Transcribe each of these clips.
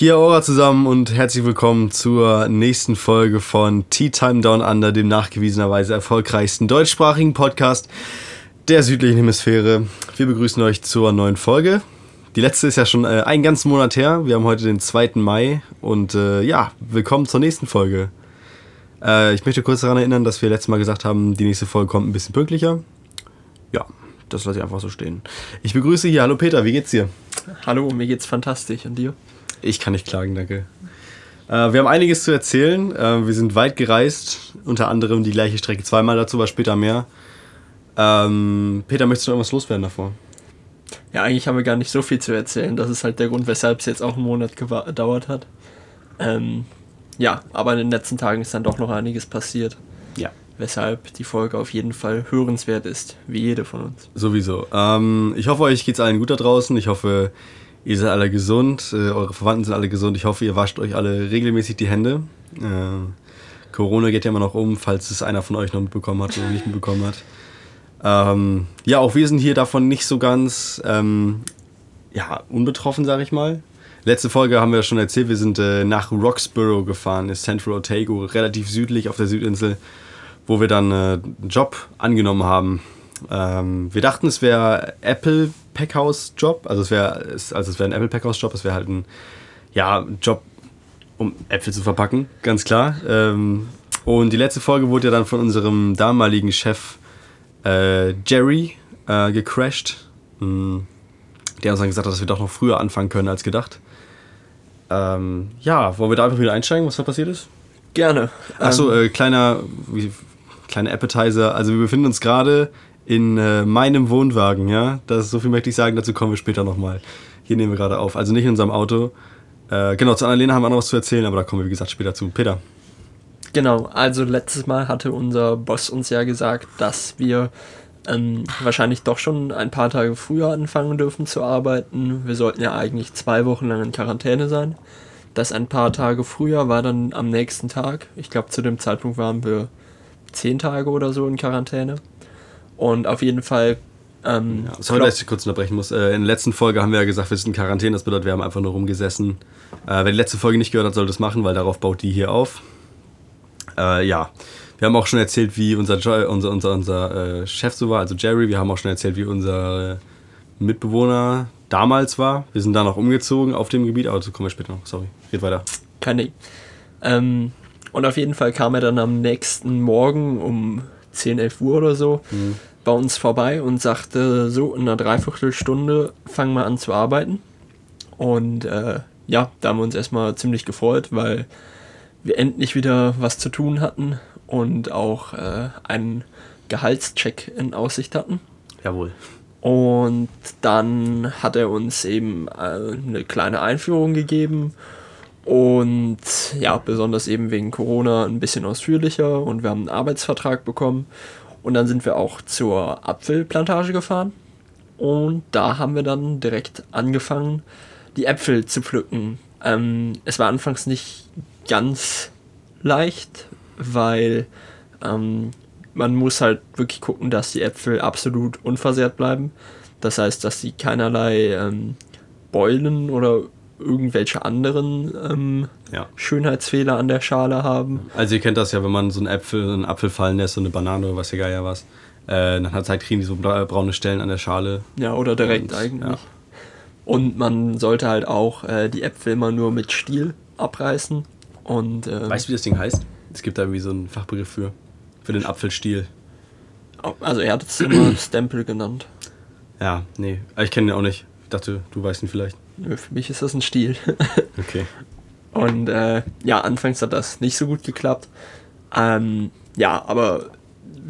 Kia ora zusammen und herzlich willkommen zur nächsten Folge von Tea Time Down Under, dem nachgewiesenerweise erfolgreichsten deutschsprachigen Podcast der südlichen Hemisphäre. Wir begrüßen euch zur neuen Folge. Die letzte ist ja schon äh, einen ganzen Monat her. Wir haben heute den 2. Mai und äh, ja, willkommen zur nächsten Folge. Äh, ich möchte kurz daran erinnern, dass wir letztes Mal gesagt haben, die nächste Folge kommt ein bisschen pünktlicher. Ja, das lasse ich einfach so stehen. Ich begrüße hier, hallo Peter, wie geht's dir? Hallo, mir geht's fantastisch und dir? Ich kann nicht klagen, danke. Äh, wir haben einiges zu erzählen. Äh, wir sind weit gereist, unter anderem die gleiche Strecke zweimal, dazu war später mehr. Ähm, Peter, möchtest du noch irgendwas loswerden davor? Ja, eigentlich haben wir gar nicht so viel zu erzählen. Das ist halt der Grund, weshalb es jetzt auch einen Monat gedauert hat. Ähm, ja, aber in den letzten Tagen ist dann doch noch einiges passiert. Ja. Weshalb die Folge auf jeden Fall hörenswert ist, wie jede von uns. Sowieso. Ähm, ich hoffe, euch geht's allen gut da draußen. Ich hoffe, ihr seid alle gesund. Äh, eure Verwandten sind alle gesund. Ich hoffe, ihr wascht euch alle regelmäßig die Hände. Äh, Corona geht ja immer noch um, falls es einer von euch noch mitbekommen hat oder nicht mitbekommen hat. Ähm, ja, auch wir sind hier davon nicht so ganz ähm, ja, unbetroffen, sage ich mal. Letzte Folge haben wir schon erzählt, wir sind äh, nach Roxborough gefahren, ist Central Otago, relativ südlich auf der Südinsel, wo wir dann äh, einen Job angenommen haben. Ähm, wir dachten, es wäre Apple Packhouse Job, also es wäre also es wäre ein Apple Packhouse Job, es wäre halt ein ja, Job, um Äpfel zu verpacken, ganz klar. Ähm, und die letzte Folge wurde ja dann von unserem damaligen Chef äh, Jerry äh, gecrashed, mh, hm, der uns dann gesagt hat, dass wir doch noch früher anfangen können als gedacht. Ähm, ja, wollen wir da einfach wieder einsteigen, was da passiert ist? Gerne. Achso, ähm, äh, kleiner, wie, kleiner Appetizer. Also wir befinden uns gerade in äh, meinem Wohnwagen, ja. Das so viel möchte ich sagen, dazu kommen wir später nochmal. Hier nehmen wir gerade auf. Also nicht in unserem Auto. Äh, genau, zu Annalena haben wir noch was zu erzählen, aber da kommen wir, wie gesagt, später zu. Peter. Genau, also letztes Mal hatte unser Boss uns ja gesagt, dass wir ähm, wahrscheinlich doch schon ein paar Tage früher anfangen dürfen zu arbeiten. Wir sollten ja eigentlich zwei Wochen lang in Quarantäne sein. Das ein paar Tage früher war dann am nächsten Tag. Ich glaube, zu dem Zeitpunkt waren wir zehn Tage oder so in Quarantäne. Und auf jeden Fall. Ähm, ja, sorry, dass ich kurz unterbrechen muss. Äh, in der letzten Folge haben wir ja gesagt, wir sind in Quarantäne. Das bedeutet, wir haben einfach nur rumgesessen. Äh, wer die letzte Folge nicht gehört hat, soll das machen, weil darauf baut die hier auf. Äh, ja, wir haben auch schon erzählt, wie unser, unser, unser, unser äh, Chef so war, also Jerry. Wir haben auch schon erzählt, wie unser Mitbewohner damals war. Wir sind da noch umgezogen auf dem Gebiet, aber dazu kommen wir später noch. Sorry, geht weiter. Keine. Ähm, und auf jeden Fall kam er dann am nächsten Morgen um 10, 11 Uhr oder so mhm. Bei uns vorbei und sagte, so in einer Dreiviertelstunde fangen wir an zu arbeiten. Und äh, ja, da haben wir uns erstmal ziemlich gefreut, weil wir endlich wieder was zu tun hatten und auch äh, einen Gehaltscheck in Aussicht hatten. Jawohl. Und dann hat er uns eben äh, eine kleine Einführung gegeben und ja, besonders eben wegen Corona ein bisschen ausführlicher und wir haben einen Arbeitsvertrag bekommen und dann sind wir auch zur Apfelplantage gefahren und da haben wir dann direkt angefangen, die Äpfel zu pflücken. Ähm, es war anfangs nicht ganz leicht, weil ähm, man muss halt wirklich gucken, dass die Äpfel absolut unversehrt bleiben. Das heißt, dass sie keinerlei ähm, Beulen oder irgendwelche anderen ähm, ja. Schönheitsfehler an der Schale haben. Also ihr kennt das ja, wenn man so einen Äpfel, einen Apfel fallen lässt, so eine Banane oder was egal ja was, äh, dann hat halt kriegen die so braune Stellen an der Schale. Ja, oder direkt Und, eigentlich. Ja. Und man sollte halt auch äh, die Äpfel immer nur mit Stiel abreißen. Und, äh, weißt du, wie das Ding heißt? Es gibt da irgendwie so einen Fachbegriff für. Für den Apfelstiel. Also er hat es immer Stempel genannt. Ja, nee. Ich kenne den auch nicht. Ich dachte, du weißt ihn vielleicht. Nö, für mich ist das ein Stiel. okay. Und äh, ja, anfangs hat das nicht so gut geklappt. Ähm, ja, aber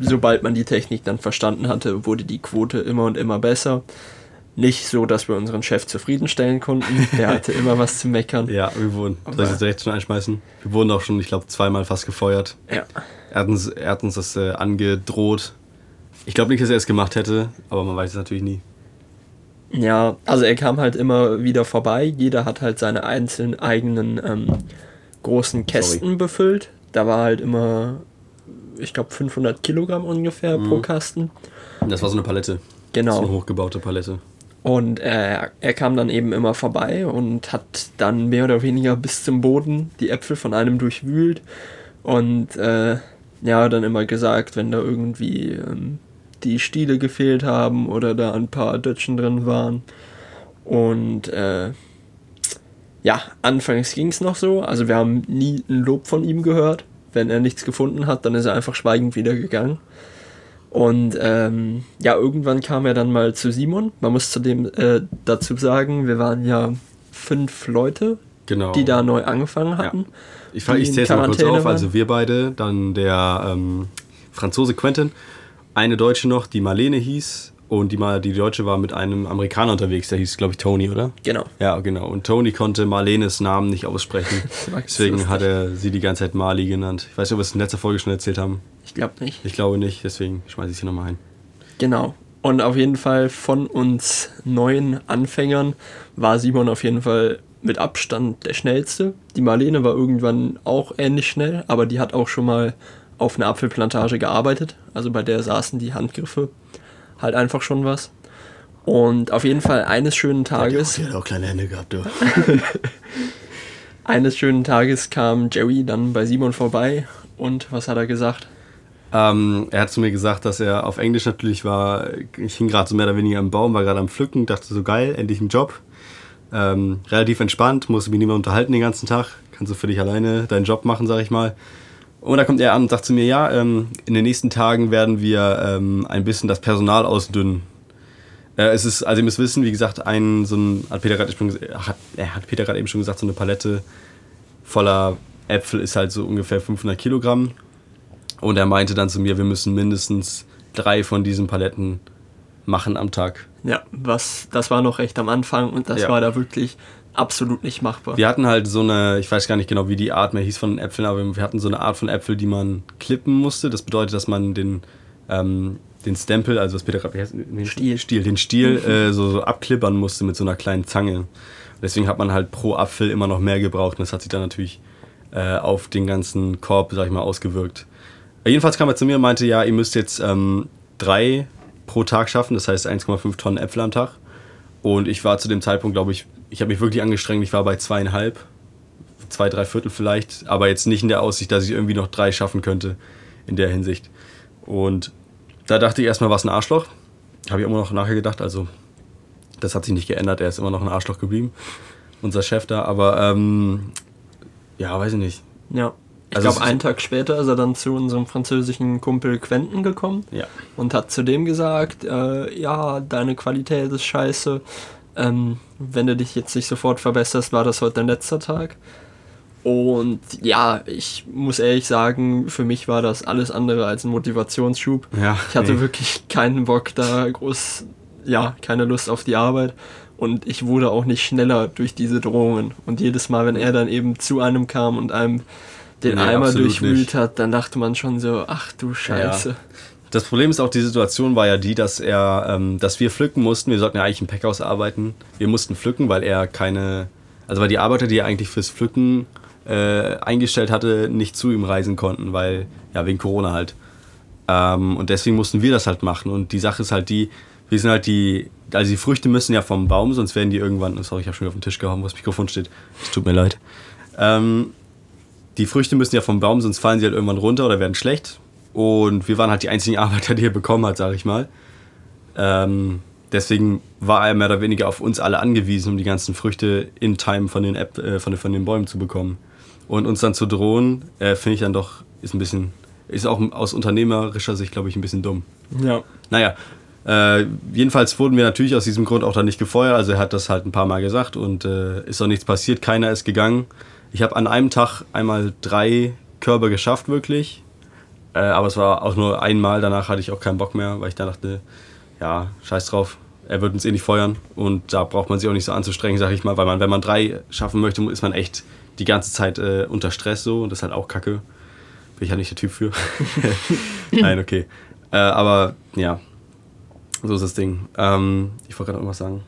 sobald man die Technik dann verstanden hatte, wurde die Quote immer und immer besser nicht so, dass wir unseren Chef zufriedenstellen konnten. Der hatte immer was zu meckern. Ja, wir wurden, soll ich das direkt schon einschmeißen? Wir wurden auch schon, ich glaube, zweimal fast gefeuert. Ja. Er hat uns, er hat uns das äh, angedroht. Ich glaube nicht, dass er es gemacht hätte, aber man weiß es natürlich nie. Ja, also er kam halt immer wieder vorbei. Jeder hat halt seine einzelnen eigenen ähm, großen Kästen Sorry. befüllt. Da war halt immer, ich glaube, 500 Kilogramm ungefähr mhm. pro Kasten. Das war so eine Palette. Genau. So eine hochgebaute Palette. Und er, er kam dann eben immer vorbei und hat dann mehr oder weniger bis zum Boden die Äpfel von einem durchwühlt und äh, ja, dann immer gesagt, wenn da irgendwie ähm, die Stiele gefehlt haben oder da ein paar Dötschen drin waren. Und äh, ja, anfangs ging es noch so. Also wir haben nie ein Lob von ihm gehört. Wenn er nichts gefunden hat, dann ist er einfach schweigend wieder gegangen. Und ähm, ja, irgendwann kam er dann mal zu Simon. Man muss zudem äh, dazu sagen, wir waren ja fünf Leute, genau. die da neu angefangen hatten. Ja. Ich, ich zähle es mal kurz auf. Also wir beide, dann der ähm, Franzose Quentin, eine Deutsche noch, die Marlene hieß. Und die, mal, die Deutsche war mit einem Amerikaner unterwegs, der hieß, glaube ich, Tony, oder? Genau. Ja, genau. Und Tony konnte Marlenes Namen nicht aussprechen. Deswegen hat er sie die ganze Zeit Marley genannt. Ich weiß nicht, ob wir es in letzter Folge schon erzählt haben. Ich glaube nicht. Ich glaube nicht, deswegen schmeiße ich sie nochmal ein. Genau. Und auf jeden Fall von uns neuen Anfängern war Simon auf jeden Fall mit Abstand der schnellste. Die Marlene war irgendwann auch ähnlich schnell, aber die hat auch schon mal auf einer Apfelplantage gearbeitet. Also bei der saßen die Handgriffe halt einfach schon was. Und auf jeden Fall eines schönen Tages. Die hat auch kleine Hände gehabt, du. eines schönen Tages kam Jerry dann bei Simon vorbei und was hat er gesagt? Ähm, er hat zu mir gesagt, dass er auf Englisch natürlich war. Ich hing gerade so mehr oder weniger im Baum, war gerade am Pflücken, dachte so geil, endlich ein Job. Ähm, relativ entspannt, musste mich nicht mehr unterhalten den ganzen Tag. Kannst du für dich alleine deinen Job machen, sag ich mal. Und da kommt er an und sagt zu mir, ja, ähm, in den nächsten Tagen werden wir ähm, ein bisschen das Personal ausdünnen. Äh, es ist, also ihr müsst wissen, wie gesagt, ein, so ein, hat Peter gerade hat, er hat Peter gerade eben schon gesagt, so eine Palette voller Äpfel ist halt so ungefähr 500 Kilogramm. Und er meinte dann zu mir, wir müssen mindestens drei von diesen Paletten machen am Tag. Ja, was, das war noch recht am Anfang und das ja. war da wirklich absolut nicht machbar. Wir hatten halt so eine, ich weiß gar nicht genau, wie die Art mehr hieß von Äpfeln, aber wir hatten so eine Art von Äpfel, die man klippen musste. Das bedeutet, dass man den, ähm, den Stempel, also was Peter gerade, heißt den Stiel, Stiel den Stiel äh, so, so abklippern musste mit so einer kleinen Zange. Deswegen hat man halt pro Apfel immer noch mehr gebraucht und das hat sich dann natürlich äh, auf den ganzen Korb, sag ich mal, ausgewirkt. Jedenfalls kam er zu mir und meinte, ja, ihr müsst jetzt ähm, drei pro Tag schaffen, das heißt 1,5 Tonnen Äpfel am Tag. Und ich war zu dem Zeitpunkt, glaube ich, ich habe mich wirklich angestrengt, ich war bei zweieinhalb, zwei, drei Viertel vielleicht, aber jetzt nicht in der Aussicht, dass ich irgendwie noch drei schaffen könnte in der Hinsicht. Und da dachte ich erstmal, was ein Arschloch. Habe ich immer noch nachher gedacht, also das hat sich nicht geändert, er ist immer noch ein Arschloch geblieben, unser Chef da, aber ähm, ja, weiß ich nicht. Ja. Ich also glaube, einen Tag später ist er dann zu unserem französischen Kumpel Quentin gekommen ja. und hat zu dem gesagt, äh, ja, deine Qualität ist scheiße. Ähm, wenn du dich jetzt nicht sofort verbesserst, war das heute dein letzter Tag. Und ja, ich muss ehrlich sagen, für mich war das alles andere als ein Motivationsschub. Ja, ich hatte nee. wirklich keinen Bock da groß, ja, keine Lust auf die Arbeit. Und ich wurde auch nicht schneller durch diese Drohungen. Und jedes Mal, wenn er dann eben zu einem kam und einem den nee, Eimer durchwühlt hat, dann dachte man schon so, ach du Scheiße. Ja. Das Problem ist auch, die Situation war ja die, dass er, ähm, dass wir pflücken mussten. Wir sollten ja eigentlich im Packhaus arbeiten. Wir mussten pflücken, weil er keine, also weil die Arbeiter, die er eigentlich fürs Pflücken äh, eingestellt hatte, nicht zu ihm reisen konnten, weil, ja, wegen Corona halt. Ähm, und deswegen mussten wir das halt machen. Und die Sache ist halt die, wir sind halt die, also die Früchte müssen ja vom Baum, sonst werden die irgendwann, sorry, ich habe schon auf den Tisch gehauen, wo das Mikrofon steht. Es tut mir leid. Ähm, die Früchte müssen ja vom Baum, sonst fallen sie halt irgendwann runter oder werden schlecht. Und wir waren halt die einzigen Arbeiter, die er bekommen hat, sage ich mal. Ähm, deswegen war er mehr oder weniger auf uns alle angewiesen, um die ganzen Früchte in Time von den, App, äh, von, von den Bäumen zu bekommen. Und uns dann zu drohen, äh, finde ich dann doch, ist ein bisschen, ist auch aus unternehmerischer Sicht, glaube ich, ein bisschen dumm. Ja. Naja, äh, jedenfalls wurden wir natürlich aus diesem Grund auch dann nicht gefeuert. Also er hat das halt ein paar Mal gesagt und äh, ist auch nichts passiert. Keiner ist gegangen. Ich habe an einem Tag einmal drei Körbe geschafft, wirklich. Äh, aber es war auch nur einmal. Danach hatte ich auch keinen Bock mehr, weil ich da dachte, ja, scheiß drauf. Er wird uns eh nicht feuern. Und da braucht man sich auch nicht so anzustrengen, sag ich mal. Weil man, wenn man drei schaffen möchte, ist man echt die ganze Zeit äh, unter Stress so. Und das ist halt auch kacke. Bin ich halt nicht der Typ für. Nein, okay. Äh, aber ja, so ist das Ding. Ähm, ich wollte gerade irgendwas sagen.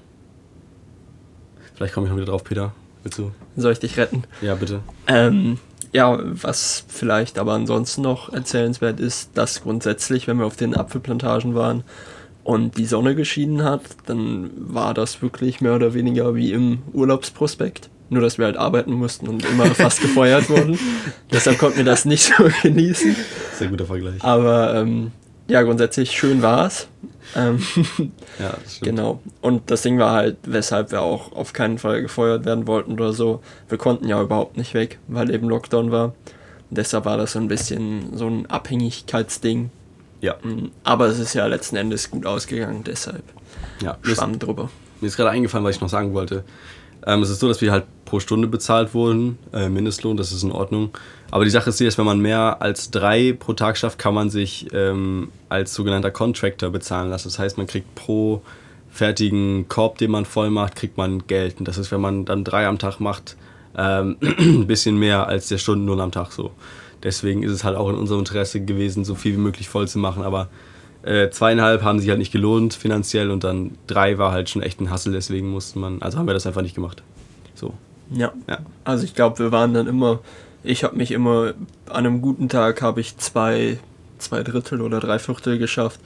Vielleicht komme ich noch wieder drauf, Peter. Willst du? Soll ich dich retten? Ja, bitte. Ähm, ja, was vielleicht aber ansonsten noch erzählenswert ist, dass grundsätzlich, wenn wir auf den Apfelplantagen waren, und die Sonne geschienen hat, dann war das wirklich mehr oder weniger wie im Urlaubsprospekt. Nur, dass wir halt arbeiten mussten und immer fast gefeuert wurden. Deshalb konnten wir das nicht so genießen. Sehr guter Vergleich. Aber ähm, ja, grundsätzlich schön war es. Ähm, Ja, das stimmt. genau. Und das Ding war halt, weshalb wir auch auf keinen Fall gefeuert werden wollten oder so. Wir konnten ja überhaupt nicht weg, weil eben Lockdown war. Und deshalb war das so ein bisschen so ein Abhängigkeitsding. Ja, Mm, Aber es ist ja letzten Endes gut ausgegangen, deshalb ja. Schwamm drüber. mir ist gerade eingefallen, was ich noch sagen wollte. Ähm, es ist so, dass wir halt pro Stunde bezahlt wurden, äh, Mindestlohn, das ist in Ordnung. Aber die Sache ist dass wenn man mehr als drei pro Tag schafft, kann man sich ähm, als sogenannter Contractor bezahlen lassen. Das heißt, man kriegt pro fertigen Korb, den man voll macht, kriegt man Geld. Und das ist, wenn man dann drei am Tag macht, ähm, ein bisschen mehr als der Stundenlohn am Tag so. Deswegen ist es halt auch in unserem Interesse gewesen, so viel wie möglich voll zu machen. Aber äh, zweieinhalb haben sich halt nicht gelohnt finanziell und dann drei war halt schon echt ein Hassel, deswegen musste man, also haben wir das einfach nicht gemacht. So, Ja. ja. Also ich glaube, wir waren dann immer, ich habe mich immer, an einem guten Tag habe ich zwei, zwei Drittel oder drei Viertel geschafft,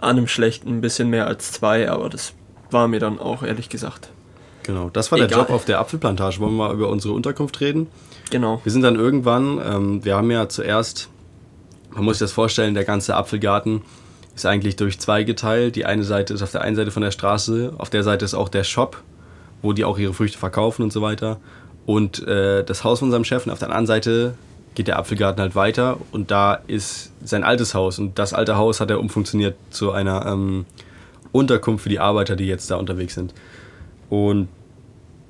an einem schlechten ein bisschen mehr als zwei, aber das war mir dann auch ehrlich gesagt. Genau, das war der Egal. Job auf der Apfelplantage. Wollen wir mal über unsere Unterkunft reden? Genau. Wir sind dann irgendwann, ähm, wir haben ja zuerst, man muss sich das vorstellen, der ganze Apfelgarten ist eigentlich durch zwei geteilt. Die eine Seite ist auf der einen Seite von der Straße, auf der Seite ist auch der Shop, wo die auch ihre Früchte verkaufen und so weiter. Und äh, das Haus von unserem Chef und auf der anderen Seite geht der Apfelgarten halt weiter und da ist sein altes Haus und das alte Haus hat er umfunktioniert zu einer ähm, Unterkunft für die Arbeiter, die jetzt da unterwegs sind. Und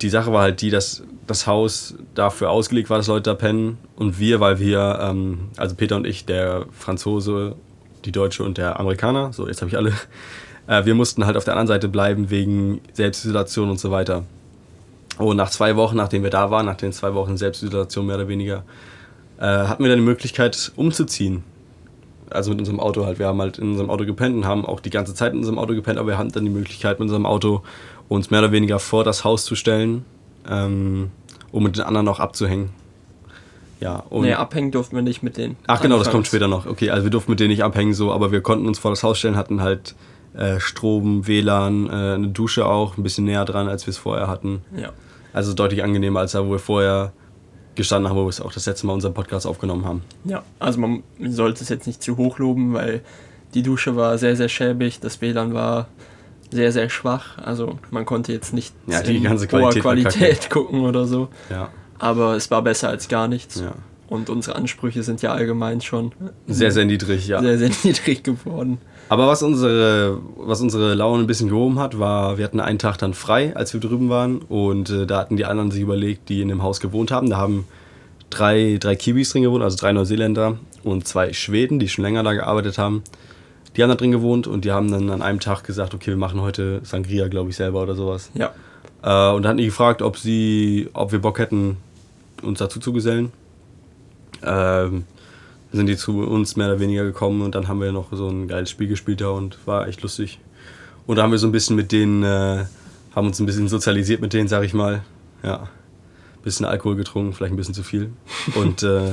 die Sache war halt die, dass das Haus dafür ausgelegt war, dass Leute da pennen. Und wir, weil wir, ähm, also Peter und ich, der Franzose, die Deutsche und der Amerikaner, so jetzt habe ich alle, äh, wir mussten halt auf der anderen Seite bleiben wegen Selbstisolation und so weiter. Und nach zwei Wochen, nachdem wir da waren, nach den zwei Wochen Selbstisolation mehr oder weniger, äh, hatten wir dann die Möglichkeit umzuziehen. Also mit unserem Auto halt. Wir haben halt in unserem Auto gepennt und haben auch die ganze Zeit in unserem Auto gepennt, aber wir hatten dann die Möglichkeit mit unserem Auto uns mehr oder weniger vor das Haus zu stellen, ähm, um mit den anderen auch abzuhängen. Ja, und nee, abhängen durften wir nicht mit denen. Ach genau, das kommt später noch. Okay, also wir durften mit denen nicht abhängen so, aber wir konnten uns vor das Haus stellen, hatten halt äh, Strom, WLAN, äh, eine Dusche auch, ein bisschen näher dran, als wir es vorher hatten. Ja. Also deutlich angenehmer, als da, wo wir vorher gestanden haben, wo wir es auch das letzte Mal unseren Podcast aufgenommen haben. ja, also man sollte es jetzt nicht zu hoch loben, weil die Dusche war sehr, sehr schäbig, das WLAN war sehr, sehr schwach. Also man konnte jetzt nicht Ja, die in ganze hoher Qualität war Qualität gucken oder so. Ja, Aber es war besser als gar nichts. ja. Und unsere Ansprüche sind ja allgemein schon Sehr, sehr niedrig, ja. sehr, sehr niedrig geworden. Aber was unsere, was unsere Laune ein bisschen gehoben hat, war, wir hatten einen Tag dann frei, als wir drüben waren. Und äh, da hatten die anderen sich überlegt, die in dem Haus gewohnt haben. Da haben drei, drei Kiwis drin gewohnt, also drei Neuseeländer und zwei Schweden, die schon länger da gearbeitet haben. Die haben da drin gewohnt und die haben dann an einem Tag gesagt, okay, wir machen heute Sangria, glaube ich, selber oder sowas. Ja. Äh, und dann hatten die gefragt, ob sie, ob wir Bock hätten, uns dazu zu gesellen. Ähm, sind die zu uns mehr oder weniger gekommen und dann haben wir noch so ein geiles Spiel gespielt da und war echt lustig. Und da haben wir so ein bisschen mit denen, äh, haben uns ein bisschen sozialisiert mit denen, sag ich mal. Ja. Bisschen Alkohol getrunken, vielleicht ein bisschen zu viel. Und äh,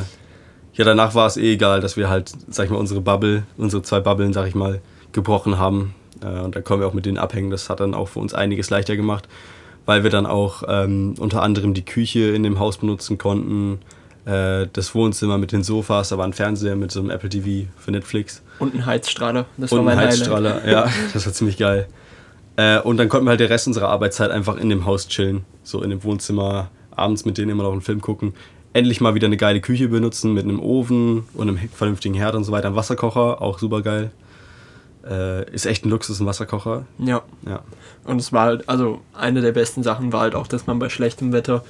ja, danach war es eh egal, dass wir halt, sag ich mal, unsere Bubble, unsere zwei Bubbeln, sag ich mal, gebrochen haben. Äh, und da können wir auch mit denen abhängen. Das hat dann auch für uns einiges leichter gemacht, weil wir dann auch ähm, unter anderem die Küche in dem Haus benutzen konnten, äh, das Wohnzimmer mit den Sofas, da war ein Fernseher mit so einem Apple TV für Netflix Und ein Heizstrahler. Das und war ein mein Heizstrahler. Ja, das war ziemlich geil. Äh, und dann konnten wir halt den Rest unserer Arbeitszeit einfach in dem Haus chillen, so in dem Wohnzimmer, abends mit denen immer noch einen Film gucken. Endlich mal wieder eine geile Küche benutzen mit einem Ofen und einem vernünftigen Herd und so weiter. Ein Wasserkocher, auch super geil. Äh, ist echt ein Luxus, ein Wasserkocher. Highlight. Ja. Ja. Und es war halt, also eine der besten Sachen war halt auch, dass man bei schlechtem Wetter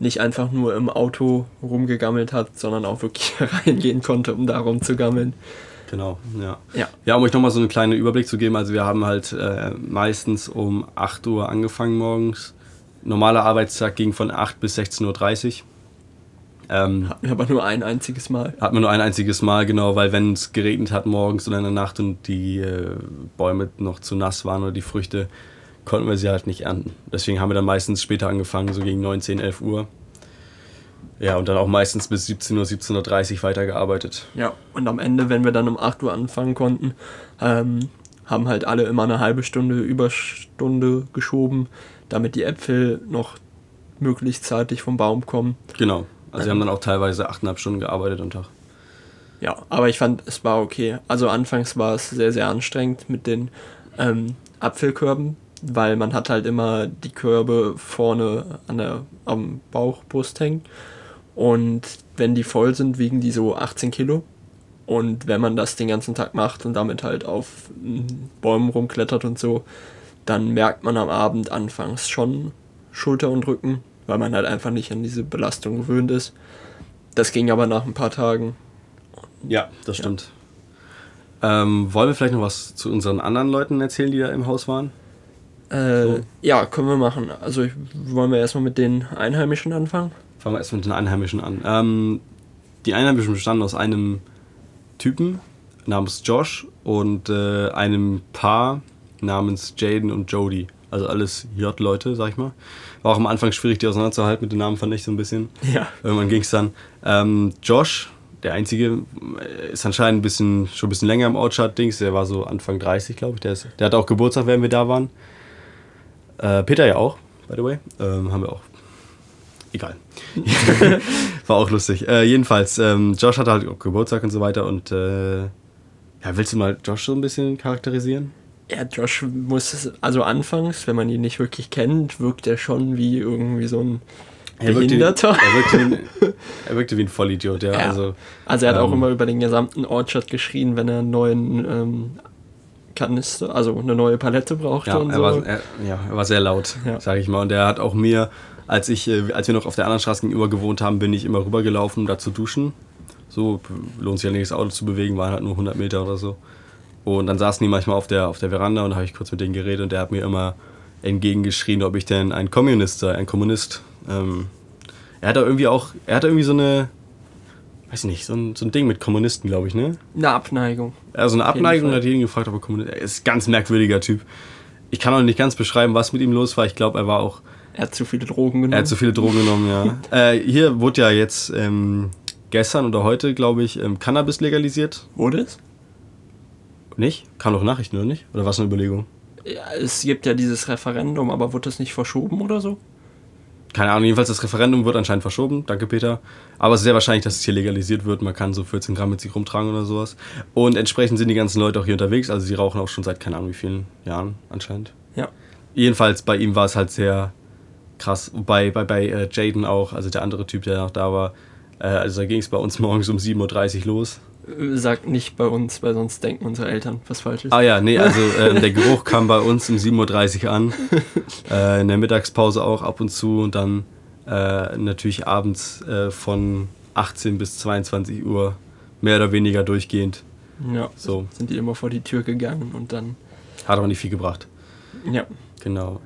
nicht einfach nur im Auto rumgegammelt hat, sondern auch wirklich reingehen konnte, um da rumzugammeln. Genau, ja. Ja. Ja, um euch nochmal so einen kleinen Überblick zu geben, also wir haben halt äh, meistens um 8 Uhr angefangen morgens. Normaler Arbeitstag ging von 8 bis 16.30 Uhr. Ähm, Hatten wir aber nur ein einziges Mal. hat man nur ein einziges Mal, genau, weil wenn es geregnet hat morgens oder in der Nacht und die äh, Bäume noch zu nass waren oder die Früchte, konnten wir sie halt nicht ernten. Deswegen haben wir dann meistens später angefangen, so gegen 9, 10, 11 Uhr. Ja, und dann auch meistens bis 17 Uhr, 17.30 Uhr weitergearbeitet. Ja, und am Ende, wenn wir dann um 8 Uhr anfangen konnten, ähm, haben halt alle immer eine halbe Stunde Überstunde geschoben, damit die Äpfel noch möglichst zeitig vom Baum kommen. Genau. Also, sie haben dann auch teilweise 8,5 Stunden gearbeitet am Tag. Ja, aber ich fand, es war okay. Also, anfangs war es sehr, sehr anstrengend mit den ähm, Apfelkörben, weil man hat halt immer die Körbe vorne an der, am Bauchbrust hängen. Und wenn die voll sind, wiegen die so 18 Kilo. Und wenn man das den ganzen Tag macht und damit halt auf Bäumen rumklettert und so, dann merkt man am Abend anfangs schon Schulter und Rücken, weil man halt einfach nicht an diese Belastung gewöhnt ist. Das ging aber nach ein paar Tagen. Ja, das stimmt. Ähm, wollen wir vielleicht noch was zu unseren anderen Leuten erzählen, die da im Haus waren? Äh, So. Ja, können wir machen. Also ich, wollen wir erstmal mit den Einheimischen anfangen? Fangen wir erst mit den Einheimischen an. Ähm, die Einheimischen bestanden aus einem Typen namens Josh und äh, einem Paar namens Jaden und Jody. Also alles J-Leute, sag ich mal. War auch am Anfang schwierig, die auseinanderzuhalten mit den Namen, fand ich so ein bisschen. Ja. Irgendwann ging es dann. Ähm, Josh, der Einzige, äh, ist anscheinend ein bisschen, schon ein bisschen länger im Outshot-Dings. Der war so Anfang 30, glaube ich. Der, ist, der hatte auch Geburtstag, während wir da waren. Äh, Peter ja auch, by the way. Ähm, haben wir auch. Egal. war auch lustig. Äh, jedenfalls, ähm, Josh hatte halt auch Geburtstag und so weiter. Und äh, ja, willst du mal Josh so ein bisschen charakterisieren? Ja, Josh muss, es- also anfangs, wenn man ihn nicht wirklich kennt, wirkt er schon wie irgendwie so ein Er wirkte, Behinderter. er, wirkte wie ein, er wirkte wie ein Vollidiot, ja. Ja. Also, Also er hat auch Ähm. immer über den gesamten Orchard geschrien, wenn er einen neuen ähm, Kanister, also eine neue Palette brauchte Ja, und er so. war, er, ja, er war sehr laut, Ja. sage ich mal. Und er hat auch mir, als ich, äh, als wir noch auf der anderen Straße gegenüber gewohnt haben, bin ich immer rübergelaufen, um da zu duschen. So lohnt sich ja nicht, das Auto zu bewegen, waren halt nur 100 Meter oder so. Und dann saßen die manchmal auf der, auf der Veranda und da habe ich kurz mit denen geredet und der hat mir immer entgegengeschrien, ob ich denn ein Kommunist sei, ein Kommunist. Ähm, er hat da irgendwie auch, er hat irgendwie so eine, weiß nicht, so ein, so ein Ding mit Kommunisten, glaube ich, ne? Eine Abneigung. Also eine Abneigung hat jeden gefragt, ob er Kommunist Er ist ein ganz merkwürdiger Typ. Ich kann auch nicht ganz beschreiben, was mit ihm los war. Ich glaube, er war auch. Er hat zu viele Drogen genommen. Er hat zu viele Drogen genommen, ja. äh, hier wurde ja jetzt ähm, gestern oder heute, glaube ich, ähm, Cannabis legalisiert. Wurde es? Nicht? Kam doch Nachrichten, oder nicht? Oder war es eine Überlegung? Ja, es gibt ja dieses Referendum, aber wurde das nicht verschoben oder so? Keine Ahnung, jedenfalls das Referendum wird anscheinend verschoben. Danke, Peter. Aber es ist sehr wahrscheinlich, dass es hier legalisiert wird. Man kann so 14 Gramm mit sich rumtragen oder sowas. Und entsprechend sind die ganzen Leute auch hier unterwegs. Also sie rauchen auch schon seit keine Ahnung wie vielen Jahren anscheinend. Ja. Jedenfalls bei ihm war es halt sehr krass. Bei, bei, bei äh, Jaden auch, also der andere Typ, der noch da war. Äh, also da ging es bei uns morgens um 7.30 Uhr los. Äh, Sagt nicht bei uns, weil sonst denken unsere Eltern, was falsch ist. Ah ja, nee, also ähm, der Geruch kam bei uns um 7.30 Uhr an. Äh, in der Mittagspause auch ab und zu und dann äh, natürlich abends äh, von 18 bis 22 Uhr mehr oder weniger durchgehend. Ja, So. sind die immer vor die Tür gegangen und dann, Hat aber nicht viel gebracht. ja. Genau.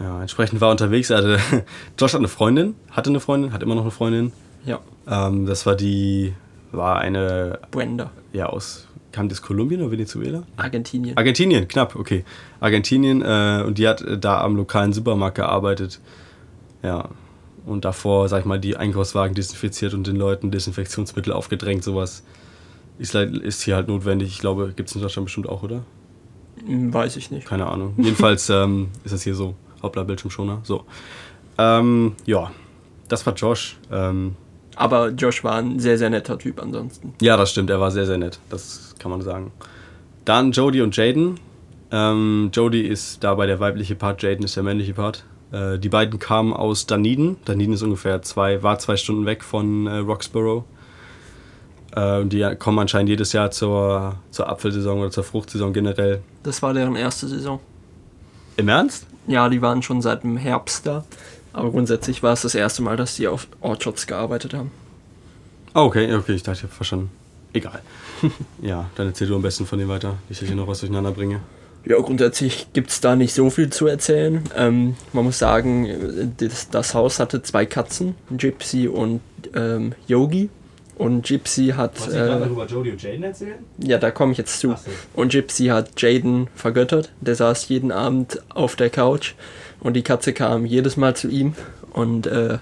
Ja, entsprechend war er unterwegs. Er hatte, Josh hat eine Freundin, hatte eine Freundin, hat immer noch eine Freundin. Ja, Ähm, das war die, war eine, Brenda, ja, aus, kam das Kolumbien oder Venezuela? Argentinien. Argentinien, knapp, okay. Argentinien äh, und die hat äh, da am lokalen Supermarkt gearbeitet. Ja. Und davor, sag ich mal, die Einkaufswagen desinfiziert und den Leuten Desinfektionsmittel aufgedrängt, sowas ist, leid- ist hier halt notwendig. Ich glaube, gibt es in Deutschland bestimmt auch, oder? Hm, Weiß ich nicht. Keine Ahnung. Jedenfalls ähm, ist das hier so. Hoppla, Bildschirmschoner. So. Ähm, ja, das war Josh. Ähm, Aber Josh war ein sehr, sehr netter Typ ansonsten. Ja, das stimmt. Er war sehr, sehr nett. Das kann man sagen. Dann Jodie und Jaden. Ähm, Jodie ist dabei der weibliche Part, Jaden ist der männliche Part. Äh, die beiden kamen aus Dunedin. Dunedin ist ungefähr zwei, war zwei Stunden weg von äh, Roxborough. Äh, und die kommen anscheinend jedes Jahr zur, zur Apfelsaison oder zur Fruchtsaison generell. Das war deren erste Saison. Im Ernst? Ja, die waren schon seit dem Herbst da. Aber grundsätzlich war es das erste Mal, dass die auf Orchards gearbeitet haben. Ah, okay, okay, ich dachte, ich habe verstanden. Egal. ja, dann erzähl du am besten von dem weiter, ich hier noch was durcheinander bringe. Ja, grundsätzlich gibt es da nicht so viel zu erzählen. Ähm, man muss sagen, das, das Haus hatte zwei Katzen, Gypsy und ähm, Yogi. Und Gypsy hat. Äh, Jodie und Jaden erzählen? ja, da komme ich jetzt zu. Ach so. Und Gypsy hat Jaden vergöttert. Der saß jeden Abend auf der Couch und die Katze kam jedes Mal zu ihm. Und äh,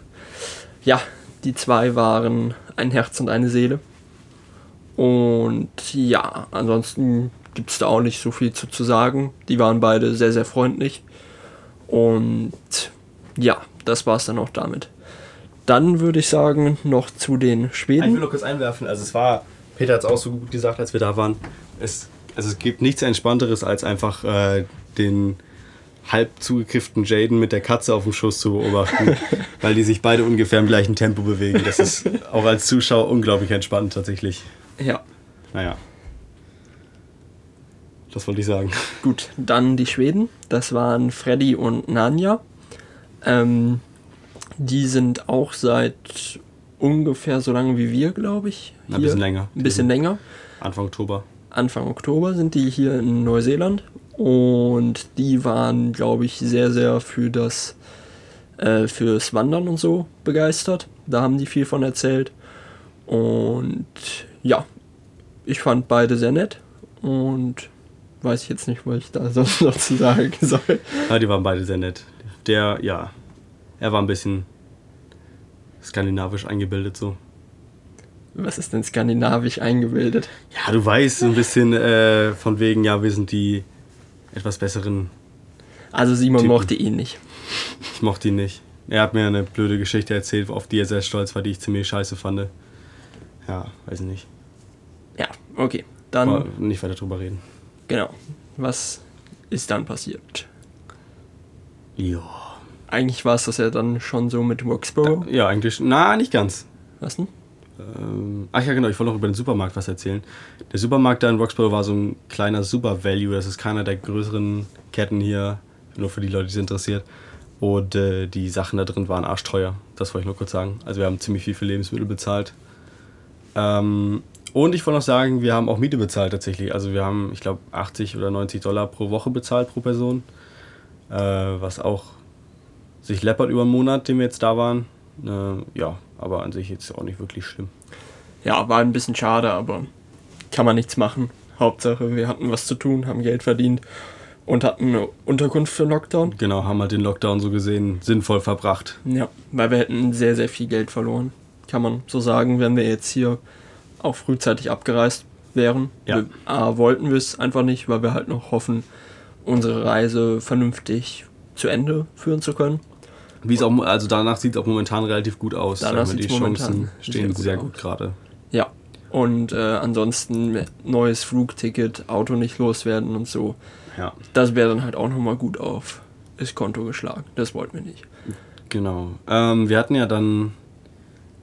ja, die zwei waren ein Herz und eine Seele. Und ja, ansonsten gibt es da auch nicht so viel zu, zu sagen. Die waren beide sehr, sehr freundlich. Und ja, das war es dann auch damit. Dann würde ich sagen, noch zu den Schweden. Ich will noch kurz einwerfen. Also es war, Peter hat es auch so gut gesagt, als wir da waren. Es, also es gibt nichts Entspannteres, als einfach äh, den halb zugekifften Jaden mit der Katze auf dem Schoß zu beobachten, weil die sich beide ungefähr im gleichen Tempo bewegen. Das ist auch als Zuschauer unglaublich entspannt tatsächlich. Ja. Naja. Das wollte ich sagen. Gut, dann die Schweden. Das waren Freddy und Nanja. Ähm, die sind auch seit ungefähr so lange wie wir, glaube ich. Hier. Ein bisschen länger. Ein bisschen länger. Anfang Oktober. Anfang Oktober sind die hier in Neuseeland und die waren, glaube ich, sehr, sehr für das äh, fürs Wandern und so begeistert. Da haben die viel von erzählt. Und ja, ich fand beide sehr nett und weiß ich jetzt nicht, was ich da sonst noch zu sagen soll. Ja, die waren beide sehr nett. Der, ja, er war ein bisschen skandinavisch eingebildet so. Was ist denn skandinavisch eingebildet? Ja, du weißt, so ein bisschen äh, von wegen, ja, wir sind die etwas besseren. Also Simon Typen. mochte ihn nicht. Ich mochte ihn nicht. Er hat mir eine blöde Geschichte erzählt, auf die er sehr stolz war, die ich ziemlich scheiße fand. Ja, weiß ich nicht. Ja, okay. Dann. Aber nicht weiter drüber reden. Genau. Was ist dann passiert? Ja. Eigentlich war es das ja dann schon so mit Roxborough. Ja, eigentlich. Na, nicht ganz. Was denn? Ähm, ach ja, genau, ich wollte noch über den Supermarkt was erzählen. Der Supermarkt da in Roxborough war so ein kleiner Super Value. Das ist keiner der größeren Ketten hier, nur für die Leute, die es interessiert. Und äh, die Sachen da drin waren arschteuer. Das wollte ich nur kurz sagen. Also wir haben ziemlich viel für Lebensmittel bezahlt. Ähm, und ich wollte noch sagen, wir haben auch Miete bezahlt tatsächlich. Also wir haben, ich glaube, 80 oder 90 Dollar pro Woche bezahlt pro Person. Äh, was auch sich läppert über einen Monat, den wir jetzt da waren. Äh, ja, aber an sich jetzt auch nicht wirklich schlimm. Ja, war ein bisschen schade, aber kann man nichts machen. Hauptsache, wir hatten was zu tun, haben Geld verdient und hatten eine Unterkunft für Lockdown. Genau, haben halt den Lockdown so gesehen sinnvoll verbracht. Ja, weil wir hätten sehr, sehr viel Geld verloren. Kann man so sagen, wenn wir jetzt hier auch frühzeitig abgereist wären. Ja. Wir, A, wollten wir es einfach nicht, weil wir halt noch hoffen, unsere Reise vernünftig zu Ende führen zu können. Wie es auch, also danach sieht es auch momentan relativ gut aus. Danach die Chancen stehen sehr gut, gut gerade. Ja. Und äh, ansonsten neues Flugticket, Auto nicht loswerden und so. Ja. Das wäre dann halt auch nochmal gut auf das Konto geschlagen. Das wollten wir nicht. Genau. Ähm, wir hatten ja dann.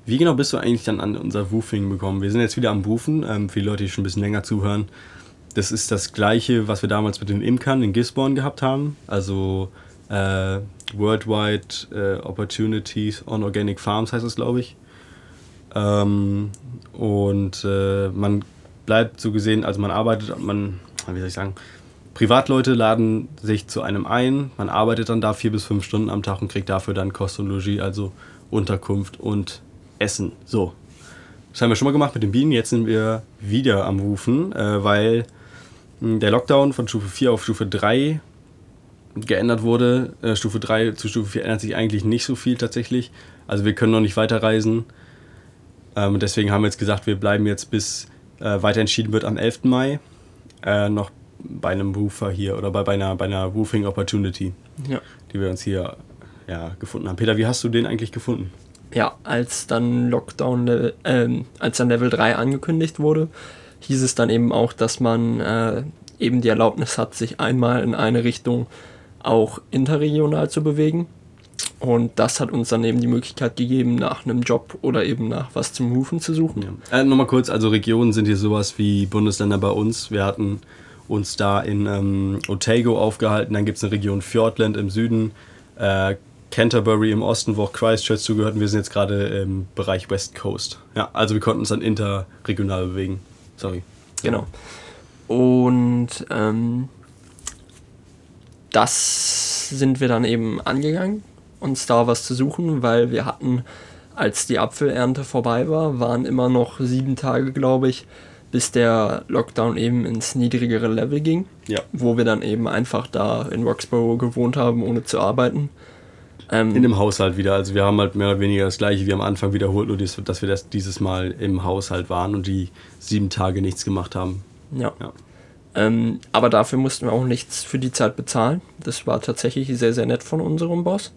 Wie genau bist du eigentlich dann an unser Woofing bekommen? Wir sind jetzt wieder am Woofen, ähm, für die Leute, die schon ein bisschen länger zuhören. Das ist das gleiche, was wir damals mit den Imkern in Gisborne gehabt haben. Also äh, Worldwide äh, Opportunities on Organic Farms heißt es, glaube ich. Ähm, und äh, man bleibt so gesehen, also man arbeitet, man, wie soll ich sagen, Privatleute laden sich zu einem ein, man arbeitet dann da vier bis fünf Stunden am Tag und kriegt dafür dann Kost und Logis, also Unterkunft und Essen. So. Das haben wir schon mal gemacht mit den Bienen, jetzt sind wir wieder am Rufen, äh, weil hm, der Lockdown von Stufe 4 auf Stufe 3 geändert wurde. Äh, Stufe 3 zu Stufe 4 ändert sich eigentlich nicht so viel tatsächlich. Also wir können noch nicht weiterreisen. Ähm, deswegen haben wir jetzt gesagt, wir bleiben jetzt bis äh, weiter entschieden wird am 11. Mai äh, noch bei einem Woofer hier oder bei, bei, einer, bei einer Woofing Opportunity, ja. die wir uns hier ja, gefunden haben. Peter, wie hast du den eigentlich gefunden? Ja, als dann Lockdown, äh, als dann Level 3 angekündigt wurde, hieß es dann eben auch, dass man äh, eben die Erlaubnis hat, sich einmal in eine Richtung auch interregional zu bewegen. Und das hat uns dann eben die Möglichkeit gegeben, nach einem Job oder eben nach was zum Hufen zu suchen. Ja. Äh, Nochmal kurz, also Regionen sind hier sowas wie Bundesländer bei uns. Wir hatten uns da in ähm, Otago aufgehalten, dann gibt es eine Region Fjordland im Süden, äh, Canterbury im Osten, wo auch Christchurch zugehört und wir sind jetzt gerade im Bereich West Coast. Ja, also wir konnten uns dann interregional bewegen. Sorry. Genau. Und ähm, das sind wir dann eben angegangen, uns da was zu suchen, weil wir hatten, als die Apfelernte vorbei war, waren immer noch sieben Tage, glaube ich, bis der Lockdown eben ins niedrigere Level ging. Ja. Wo wir dann eben einfach da in Roxborough gewohnt haben, ohne zu arbeiten. Ähm, in dem Haushalt wieder. Also wir haben halt mehr oder weniger das gleiche wie am Anfang wiederholt, nur dass wir das dieses Mal im Haushalt waren und die sieben Tage nichts gemacht haben. Ja. ja. Ähm, aber dafür mussten wir auch nichts für die Zeit bezahlen. Das war tatsächlich sehr, sehr nett von unserem Boss.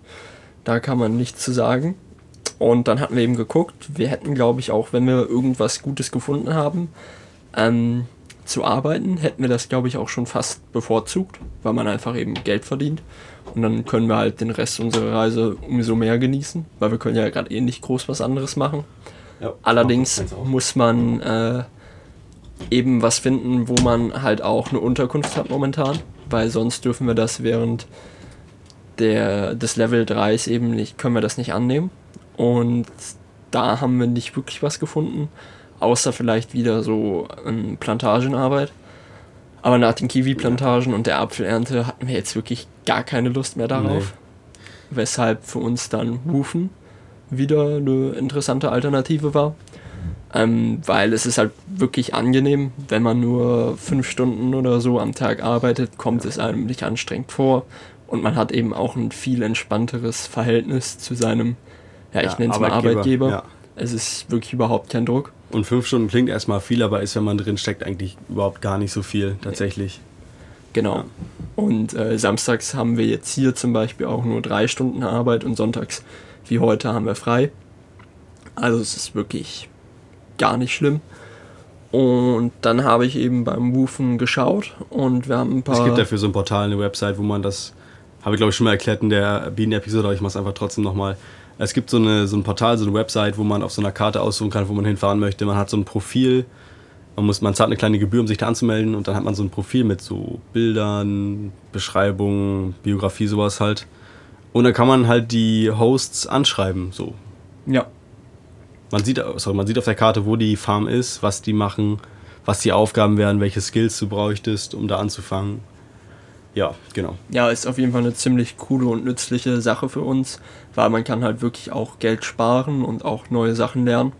Da kann man nichts zu sagen. Und dann hatten wir eben geguckt, wir hätten, glaube ich, auch, wenn wir irgendwas Gutes gefunden haben, ähm, zu arbeiten, hätten wir das, glaube ich, auch schon fast bevorzugt, weil man einfach eben Geld verdient. Und dann können wir halt den Rest unserer Reise umso mehr genießen, weil wir können ja gerade eh nicht groß was anderes machen. Ja, Allerdings muss man äh, eben was finden, wo man halt auch eine Unterkunft hat momentan, weil sonst dürfen wir das während der, des Level 3 eben nicht, können wir das nicht annehmen. Und da haben wir nicht wirklich was gefunden, außer vielleicht wieder so ähm, Plantagenarbeit. Aber nach den Kiwi-Plantagen und der Apfelernte hatten wir jetzt wirklich gar keine Lust mehr darauf. Nee. Weshalb für uns dann Rufen wieder eine interessante Alternative war. Ähm, weil es ist halt wirklich angenehm, wenn man nur fünf Stunden oder so am Tag arbeitet, kommt es einem nicht anstrengend vor und man hat eben auch ein viel entspannteres Verhältnis zu seinem, ja, ich ja, nenne es mal Arbeitgeber. Ja. Es ist wirklich überhaupt kein Druck. Und fünf Stunden klingt erstmal viel, aber ist, wenn man drin steckt, eigentlich überhaupt gar nicht so viel tatsächlich. Genau. Ja. Und äh, samstags haben wir jetzt hier zum Beispiel auch nur drei Stunden Arbeit und sonntags wie heute haben wir frei. Also es ist wirklich gar nicht schlimm. Und dann habe ich eben beim Woofen geschaut und wir haben ein paar. Es gibt dafür so ein Portal, eine Website, wo man das, habe ich glaube ich schon mal erklärt in der Bienen-Episode, aber ich mache es einfach trotzdem nochmal. Es gibt so, eine, so ein Portal, so eine Website, wo man auf so einer Karte aussuchen kann, wo man hinfahren möchte. Man hat so ein Profil, man, muss, man zahlt eine kleine Gebühr, um sich da anzumelden und dann hat man so ein Profil mit so Bildern, Beschreibungen, Biografie, sowas halt. Und dann kann man halt die Hosts anschreiben, so. Ja. Man sieht, sorry, man sieht auf der Karte, wo die Farm ist, was die machen, was die Aufgaben wären, welche Skills du bräuchtest, um da anzufangen. Ja, genau. Ja, ist auf jeden Fall eine ziemlich coole und nützliche Sache für uns, weil man kann halt wirklich auch Geld sparen und auch neue Sachen lernen.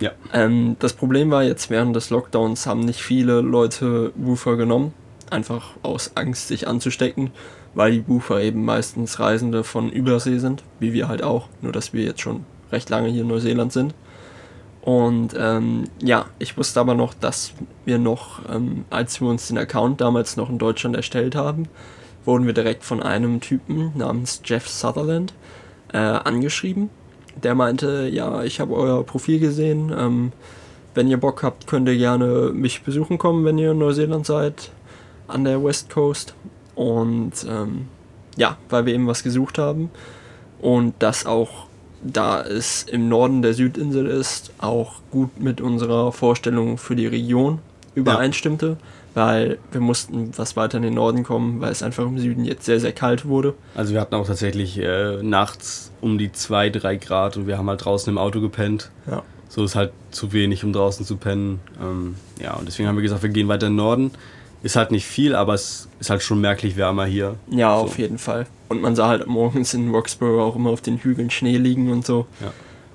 Ja. Ähm, das Problem war jetzt während des Lockdowns haben nicht viele Leute Woofer genommen, einfach aus Angst, sich anzustecken, weil die Woofer eben meistens Reisende von Übersee sind, wie wir halt auch, nur dass wir jetzt schon recht lange hier in Neuseeland sind. Und ähm, ja, ich wusste aber noch, dass wir noch, ähm, als wir uns den Account damals noch in Deutschland erstellt haben, wurden wir direkt von einem Typen namens Jeff Sutherland äh, angeschrieben. Der meinte, ja, ich habe euer Profil gesehen. Ähm, wenn ihr Bock habt, könnt ihr gerne mich besuchen kommen, wenn ihr in Neuseeland seid, an der West Coast. Und ähm, ja, weil wir eben was gesucht haben. Und das auch da es im Norden der Südinsel ist, auch gut mit unserer Vorstellung für die Region übereinstimmte, ja. weil wir mussten was weiter in den Norden kommen, weil es einfach im Süden jetzt sehr, sehr kalt wurde. Also wir hatten auch tatsächlich äh, nachts um die 2, 3 Grad und wir haben halt draußen im Auto gepennt. Ja. So ist halt zu wenig, um draußen zu pennen. Ähm, ja, und deswegen haben wir gesagt, wir gehen weiter in den Norden. Ist halt nicht viel, aber es ist halt schon merklich wärmer hier. Ja, so. auf jeden Fall. Und man sah halt morgens in Roxborough auch immer auf den Hügeln Schnee liegen und so. Ja.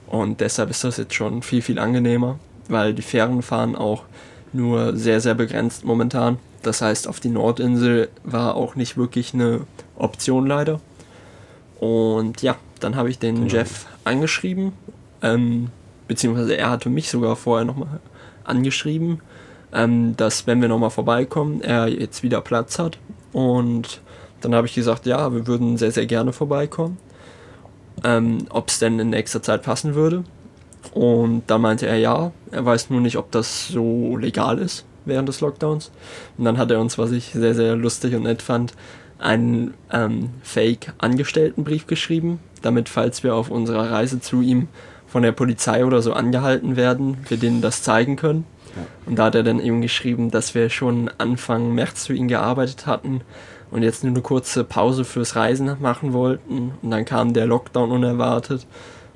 Und deshalb ist das jetzt schon viel, viel angenehmer, weil die Fähren fahren auch nur sehr, sehr begrenzt momentan. Das heißt, auf die Nordinsel war auch nicht wirklich eine Option leider. Und ja, dann habe ich den genau. Jeff angeschrieben, ähm, beziehungsweise er hatte mich sogar vorher nochmal angeschrieben ähm, dass wenn wir nochmal vorbeikommen, er jetzt wieder Platz hat. Und dann habe ich gesagt, ja, wir würden sehr, sehr gerne vorbeikommen. Ähm, ob es denn in nächster Zeit passen würde. Und dann meinte er ja, er weiß nur nicht, ob das so legal ist während des Lockdowns. Und dann hat er uns, was ich sehr, sehr lustig und nett fand, einen ähm, Fake-Angestelltenbrief geschrieben, damit, falls wir auf unserer Reise zu ihm von der Polizei oder so angehalten werden, wir denen das zeigen können. Und da hat er dann eben geschrieben, dass wir schon Anfang März für ihn gearbeitet hatten und jetzt nur eine kurze Pause fürs Reisen machen wollten. Und dann kam der Lockdown unerwartet.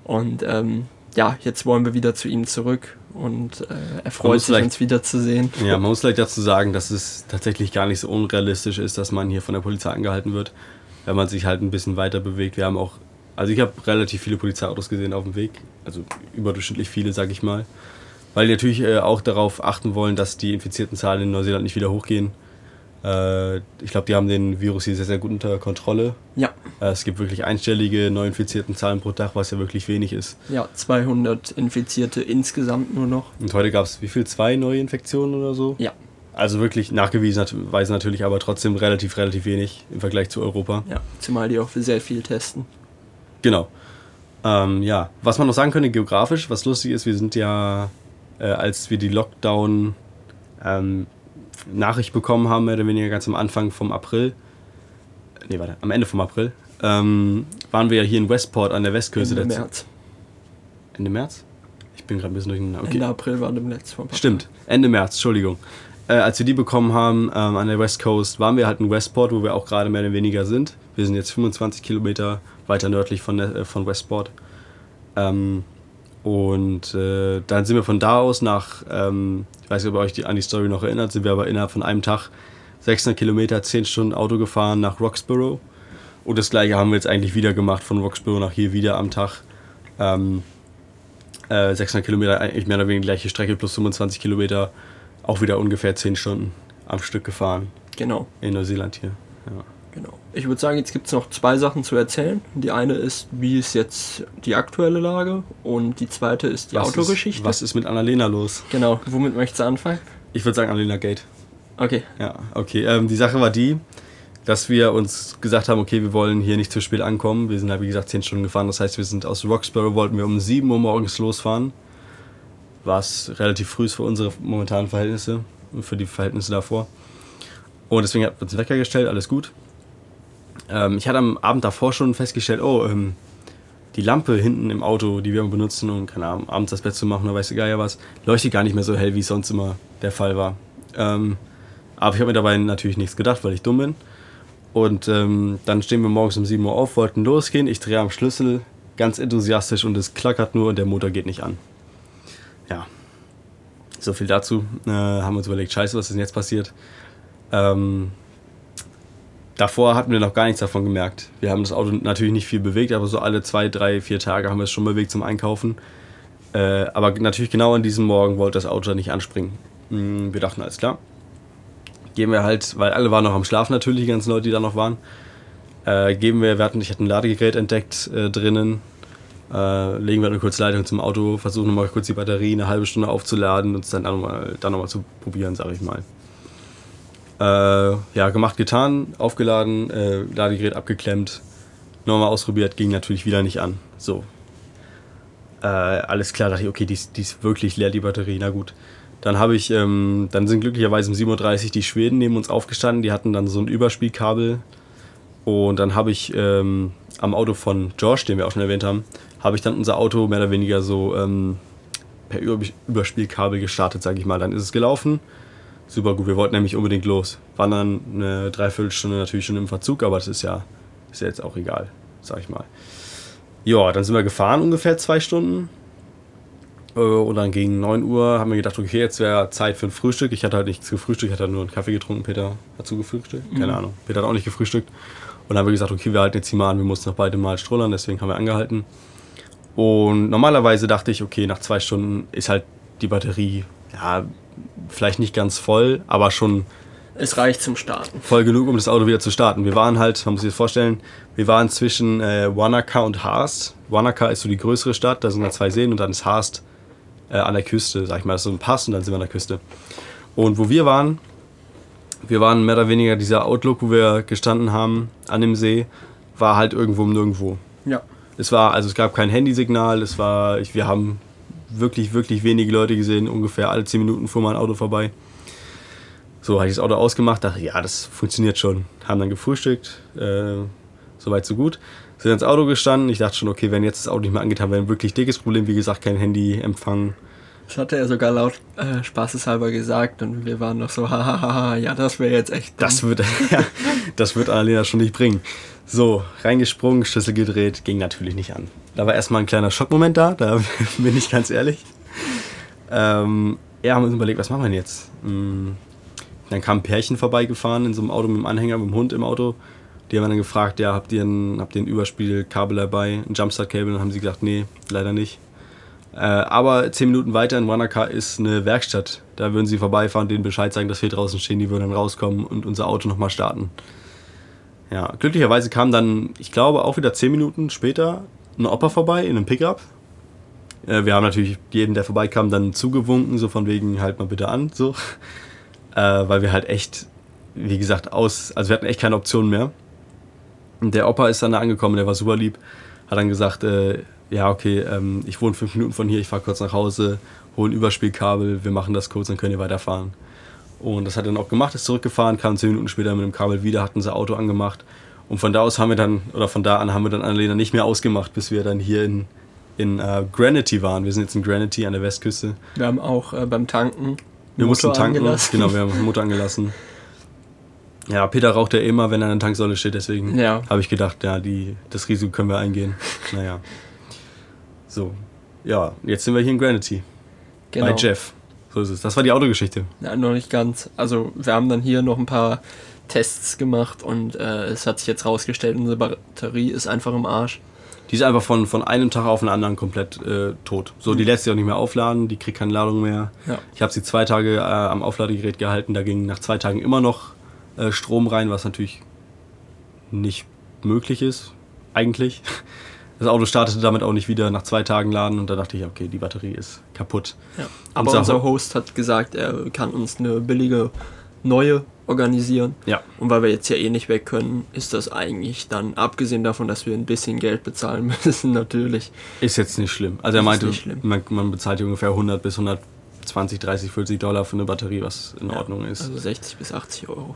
Und ähm, ja, jetzt wollen wir wieder zu ihm zurück und äh, er freut sich, uns wiederzusehen. Ja, man muss vielleicht dazu sagen, dass es tatsächlich gar nicht so unrealistisch ist, dass man hier von der Polizei angehalten wird, wenn man sich halt ein bisschen weiter bewegt. Wir haben auch, also ich habe relativ viele Polizeiautos gesehen auf dem Weg, also überdurchschnittlich viele, sag ich mal. Weil die natürlich äh, auch darauf achten wollen, dass die infizierten Zahlen in Neuseeland nicht wieder hochgehen. Äh, ich glaube, die haben den Virus hier sehr, sehr gut unter Kontrolle. Ja. Äh, es gibt wirklich einstellige neuinfizierten Zahlen pro Tag, was ja wirklich wenig ist. Ja, 200 Infizierte insgesamt nur noch. Und heute gab es wie viel? Zwei neue Infektionen oder so? Ja. Also wirklich nachgewiesenerweise natürlich, aber trotzdem relativ, relativ wenig im Vergleich zu Europa. Ja, zumal die auch sehr viel testen. Genau. Ähm, ja, was man noch sagen könnte, geografisch, was lustig ist, wir sind ja, äh, als wir die Lockdown ähm, Nachricht bekommen haben, mehr oder weniger ganz am Anfang vom April, nee, warte, am Ende vom April, ähm, waren wir ja hier in Westport an der Westküste. Ende März. Ende März? Ich bin gerade ein bisschen durcheinander. Okay. Ende April war dem letzten vom Stimmt, Ende März, Entschuldigung. Äh, als wir die bekommen haben ähm, an der West Coast, waren wir halt in Westport, wo wir auch gerade mehr oder weniger sind. Wir sind jetzt 25 Kilometer weiter nördlich von, äh, von Westport. Ähm, und äh, dann sind wir von da aus nach, ähm, ich weiß nicht, ob ihr euch die, an die Story noch erinnert, sind wir aber innerhalb von einem Tag 600 Kilometer, 10 Stunden Auto gefahren nach Roxborough. Und das gleiche haben wir jetzt eigentlich wieder gemacht, von Roxborough nach hier wieder am Tag. Ähm, äh, 600 Kilometer, eigentlich mehr oder weniger die gleiche Strecke plus 25 Kilometer, auch wieder ungefähr 10 Stunden am Stück gefahren. Genau. In Neuseeland hier. Ja. Genau. Ich würde sagen, jetzt gibt es noch zwei Sachen zu erzählen. Die eine ist, wie ist jetzt die aktuelle Lage und die zweite ist die was Autogeschichte. Ist, was ist mit Annalena los? Genau. Womit möchtest du anfangen? Ich würde sagen Annalena Gate. Okay. Ja, okay. Ähm, die Sache war die, dass wir uns gesagt haben, okay, wir wollen hier nicht zu spät ankommen. Wir sind halt, wie gesagt, 10 Stunden gefahren. Das heißt, wir sind aus Roxborough, wollten wir um 7 Uhr morgens losfahren. Was relativ früh ist für unsere momentanen Verhältnisse und für die Verhältnisse davor. Und deswegen hat uns Wecker gestellt, alles gut. Ähm, ich hatte am Abend davor schon festgestellt, oh, ähm, die Lampe hinten im Auto, die wir benutzen, um keine Ahnung, abends das Bett zu machen oder weiß du ja was, leuchtet gar nicht mehr so hell, wie es sonst immer der Fall war. Ähm, aber ich habe mir dabei natürlich nichts gedacht, weil ich dumm bin. Und ähm, dann stehen wir morgens um 7 Uhr auf, wollten losgehen. Ich drehe am Schlüssel ganz enthusiastisch und es klackert nur und der Motor geht nicht an. Ja, so viel dazu. Äh, haben uns überlegt, scheiße, was ist denn jetzt passiert? Ähm, davor hatten wir noch gar nichts davon gemerkt. Wir haben das Auto natürlich nicht viel bewegt, aber so alle zwei, drei, vier Tage haben wir es schon bewegt zum Einkaufen. Äh, aber natürlich genau an diesem Morgen wollte das Auto nicht anspringen. Mm, wir dachten, alles klar, gehen wir halt, weil alle waren noch am Schlafen natürlich, die ganzen Leute, die da noch waren, äh, geben wir, wir hatten, ich hatte ein Ladegerät entdeckt äh, drinnen, äh, legen wir eine kurze Leitung zum Auto, versuchen nochmal kurz die Batterie eine halbe Stunde aufzuladen und es dann nochmal noch zu probieren, sag ich mal. Äh, ja, gemacht, getan, aufgeladen, äh, Ladegerät abgeklemmt, nochmal ausprobiert, ging natürlich wieder nicht an. So. Äh, alles klar, dachte ich, okay, die ist, die ist wirklich leer, die Batterie, na gut. Dann habe ich, ähm, dann sind glücklicherweise um 7.30 Uhr die Schweden neben uns aufgestanden, die hatten dann so ein Überspielkabel. Und dann habe ich ähm, am Auto von Josh, den wir auch schon erwähnt haben, habe ich dann unser Auto mehr oder weniger so ähm, per Überspielkabel gestartet, sage ich mal. Dann ist es gelaufen. Super gut, wir wollten nämlich unbedingt los. Waren dann eine Dreiviertelstunde natürlich schon im Verzug, aber das ist ja, ist ja jetzt auch egal, sag ich mal. Ja, dann sind wir gefahren ungefähr zwei Stunden. Äh, und dann gegen 9 Uhr haben wir gedacht, okay, jetzt wäre Zeit für ein Frühstück. Ich hatte halt nichts gefrühstückt, ich hatte nur einen Kaffee getrunken. Peter hat zu gefrühstückt? Keine mhm. Ahnung. Peter hat auch nicht gefrühstückt. Und dann haben wir gesagt, okay, wir halten jetzt hier mal an, wir mussten noch beide mal strollern, deswegen haben wir angehalten. Und normalerweise dachte ich, okay, nach zwei Stunden ist halt die Batterie, ja, vielleicht nicht ganz voll, aber schon. Es reicht zum Starten. Voll genug, um das Auto wieder zu starten. Wir waren halt, man muss sich das vorstellen, wir waren zwischen äh, Wanaka und Haast. Wanaka ist so die größere Stadt, da sind da zwei Seen und dann ist Haast äh, an der Küste, sag ich mal. Das ist so ein Pass und dann sind wir an der Küste. Und wo wir waren, wir waren mehr oder weniger dieser Outlook, wo wir gestanden haben an dem See, war halt irgendwo um nirgendwo. Ja. Es war, also es gab kein Handysignal, es war, ich, wir haben wirklich, wirklich wenige Leute gesehen, ungefähr alle 10 Minuten fuhr mal ein Auto vorbei. So habe ich das Auto ausgemacht, dachte, ja, das funktioniert schon. Haben dann gefrühstückt, äh, soweit so gut sind ins Auto gestanden. Ich dachte schon, okay, wenn jetzt das Auto nicht mehr angeht, haben wir ein wirklich dickes Problem. Wie gesagt, kein Handyempfang. Das hatte er sogar laut äh, spaßeshalber gesagt und wir waren noch so, hahaha, ja, das wäre jetzt echt. Dumm. Das wird, ja, das wird Annalena schon nicht bringen. So, reingesprungen, Schlüssel gedreht, ging natürlich nicht an. Da war erstmal ein kleiner Schockmoment da, da bin ich ganz ehrlich. Ähm, ja, haben uns überlegt, was machen wir denn jetzt? Hm, dann kam ein Pärchen vorbeigefahren in so einem Auto mit dem Anhänger, mit dem Hund im Auto. Die haben dann gefragt, ja, habt ihr ein, habt ihr ein Überspielkabel dabei, ein Jumpstart-Kabel? Und dann haben sie gesagt, nee, leider nicht. Äh, aber zehn Minuten weiter in Wanaka ist eine Werkstatt. Da würden sie vorbeifahren, denen Bescheid sagen, dass wir draußen stehen, die würden dann rauskommen und unser Auto nochmal starten. Ja, glücklicherweise kam dann, ich glaube, auch wieder zehn Minuten später ein Opa vorbei in einem Pickup. Äh, wir haben natürlich jeden, der vorbeikam, dann zugewunken, so von wegen, halt mal bitte an, so. äh, weil wir halt echt, wie gesagt, aus, also wir hatten echt keine Option mehr. Und der Opa ist dann da angekommen, der war super lieb, hat dann gesagt, äh, ja, okay, ähm, ich wohne fünf Minuten von hier, ich fahre kurz nach Hause, hole ein Überspielkabel, wir machen das kurz, dann könnt ihr weiterfahren. Und das hat er dann auch gemacht, ist zurückgefahren, kam zehn Minuten später mit dem Kabel wieder, hat unser Auto angemacht. Und von da aus haben wir dann, oder von da an haben wir dann Annalena nicht mehr ausgemacht, bis wir dann hier in, in uh, Granity waren. Wir sind jetzt in Granity an der Westküste. Wir haben auch äh, beim Tanken. Wir mussten tanken, angelassen. genau, wir haben den Motor angelassen. Ja, Peter raucht ja immer, wenn er an der Tanksäule steht, deswegen ja. habe ich gedacht, ja, die, das Risiko können wir eingehen. naja. So, ja, jetzt sind wir hier in Granity. Genau. Bei Jeff. So ist es. Das war die Autogeschichte. Ja, noch nicht ganz. Also, wir haben dann hier noch ein paar Tests gemacht und äh, es hat sich jetzt rausgestellt, unsere Batterie ist einfach im Arsch. Die ist einfach von, von einem Tag auf den anderen komplett äh, tot. So, mhm. die lässt sich auch nicht mehr aufladen, die kriegt keine Ladung mehr. Ja. Ich habe sie zwei Tage äh, am Aufladegerät gehalten, da ging nach zwei Tagen immer noch äh, Strom rein, was natürlich nicht möglich ist, eigentlich. Das Auto startete damit auch nicht wieder nach zwei Tagen laden und da dachte ich, okay, die Batterie ist kaputt. Ja. Aber unser Host hat gesagt, er kann uns eine billige neue organisieren. Ja. Und weil wir jetzt ja eh nicht weg können, ist das eigentlich dann, abgesehen davon, dass wir ein bisschen Geld bezahlen müssen, natürlich. Ist jetzt nicht schlimm. Also er meinte, man, man, bezahlt hier ungefähr 100 bis 120, 30, 40 Dollar für eine Batterie, was in ja, Ordnung ist. Also 60 bis 80 Euro.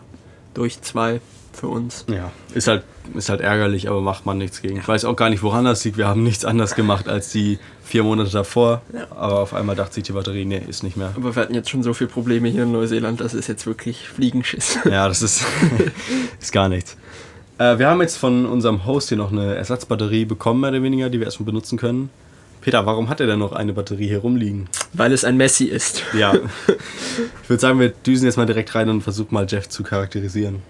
Durch zwei für uns. Ja, ist halt, ist halt ärgerlich, aber macht man nichts gegen. Ja. Ich weiß auch gar nicht, woran das liegt. Wir haben nichts anders gemacht als die vier Monate davor. Ja. Aber auf einmal dachte sich die Batterie, nee, ist nicht mehr. Aber wir hatten jetzt schon so viele Probleme hier in Neuseeland, das ist jetzt wirklich Fliegenschiss. Ja, das ist, ist gar nichts. Äh, wir haben jetzt von unserem Host hier noch eine Ersatzbatterie bekommen, mehr oder weniger, die wir erstmal benutzen können. Peter, warum hat er denn noch eine Batterie hier rumliegen? Weil es ein Messi ist. Ja. Ich würde sagen, wir düsen jetzt mal direkt rein und versuchen mal Jeff zu charakterisieren.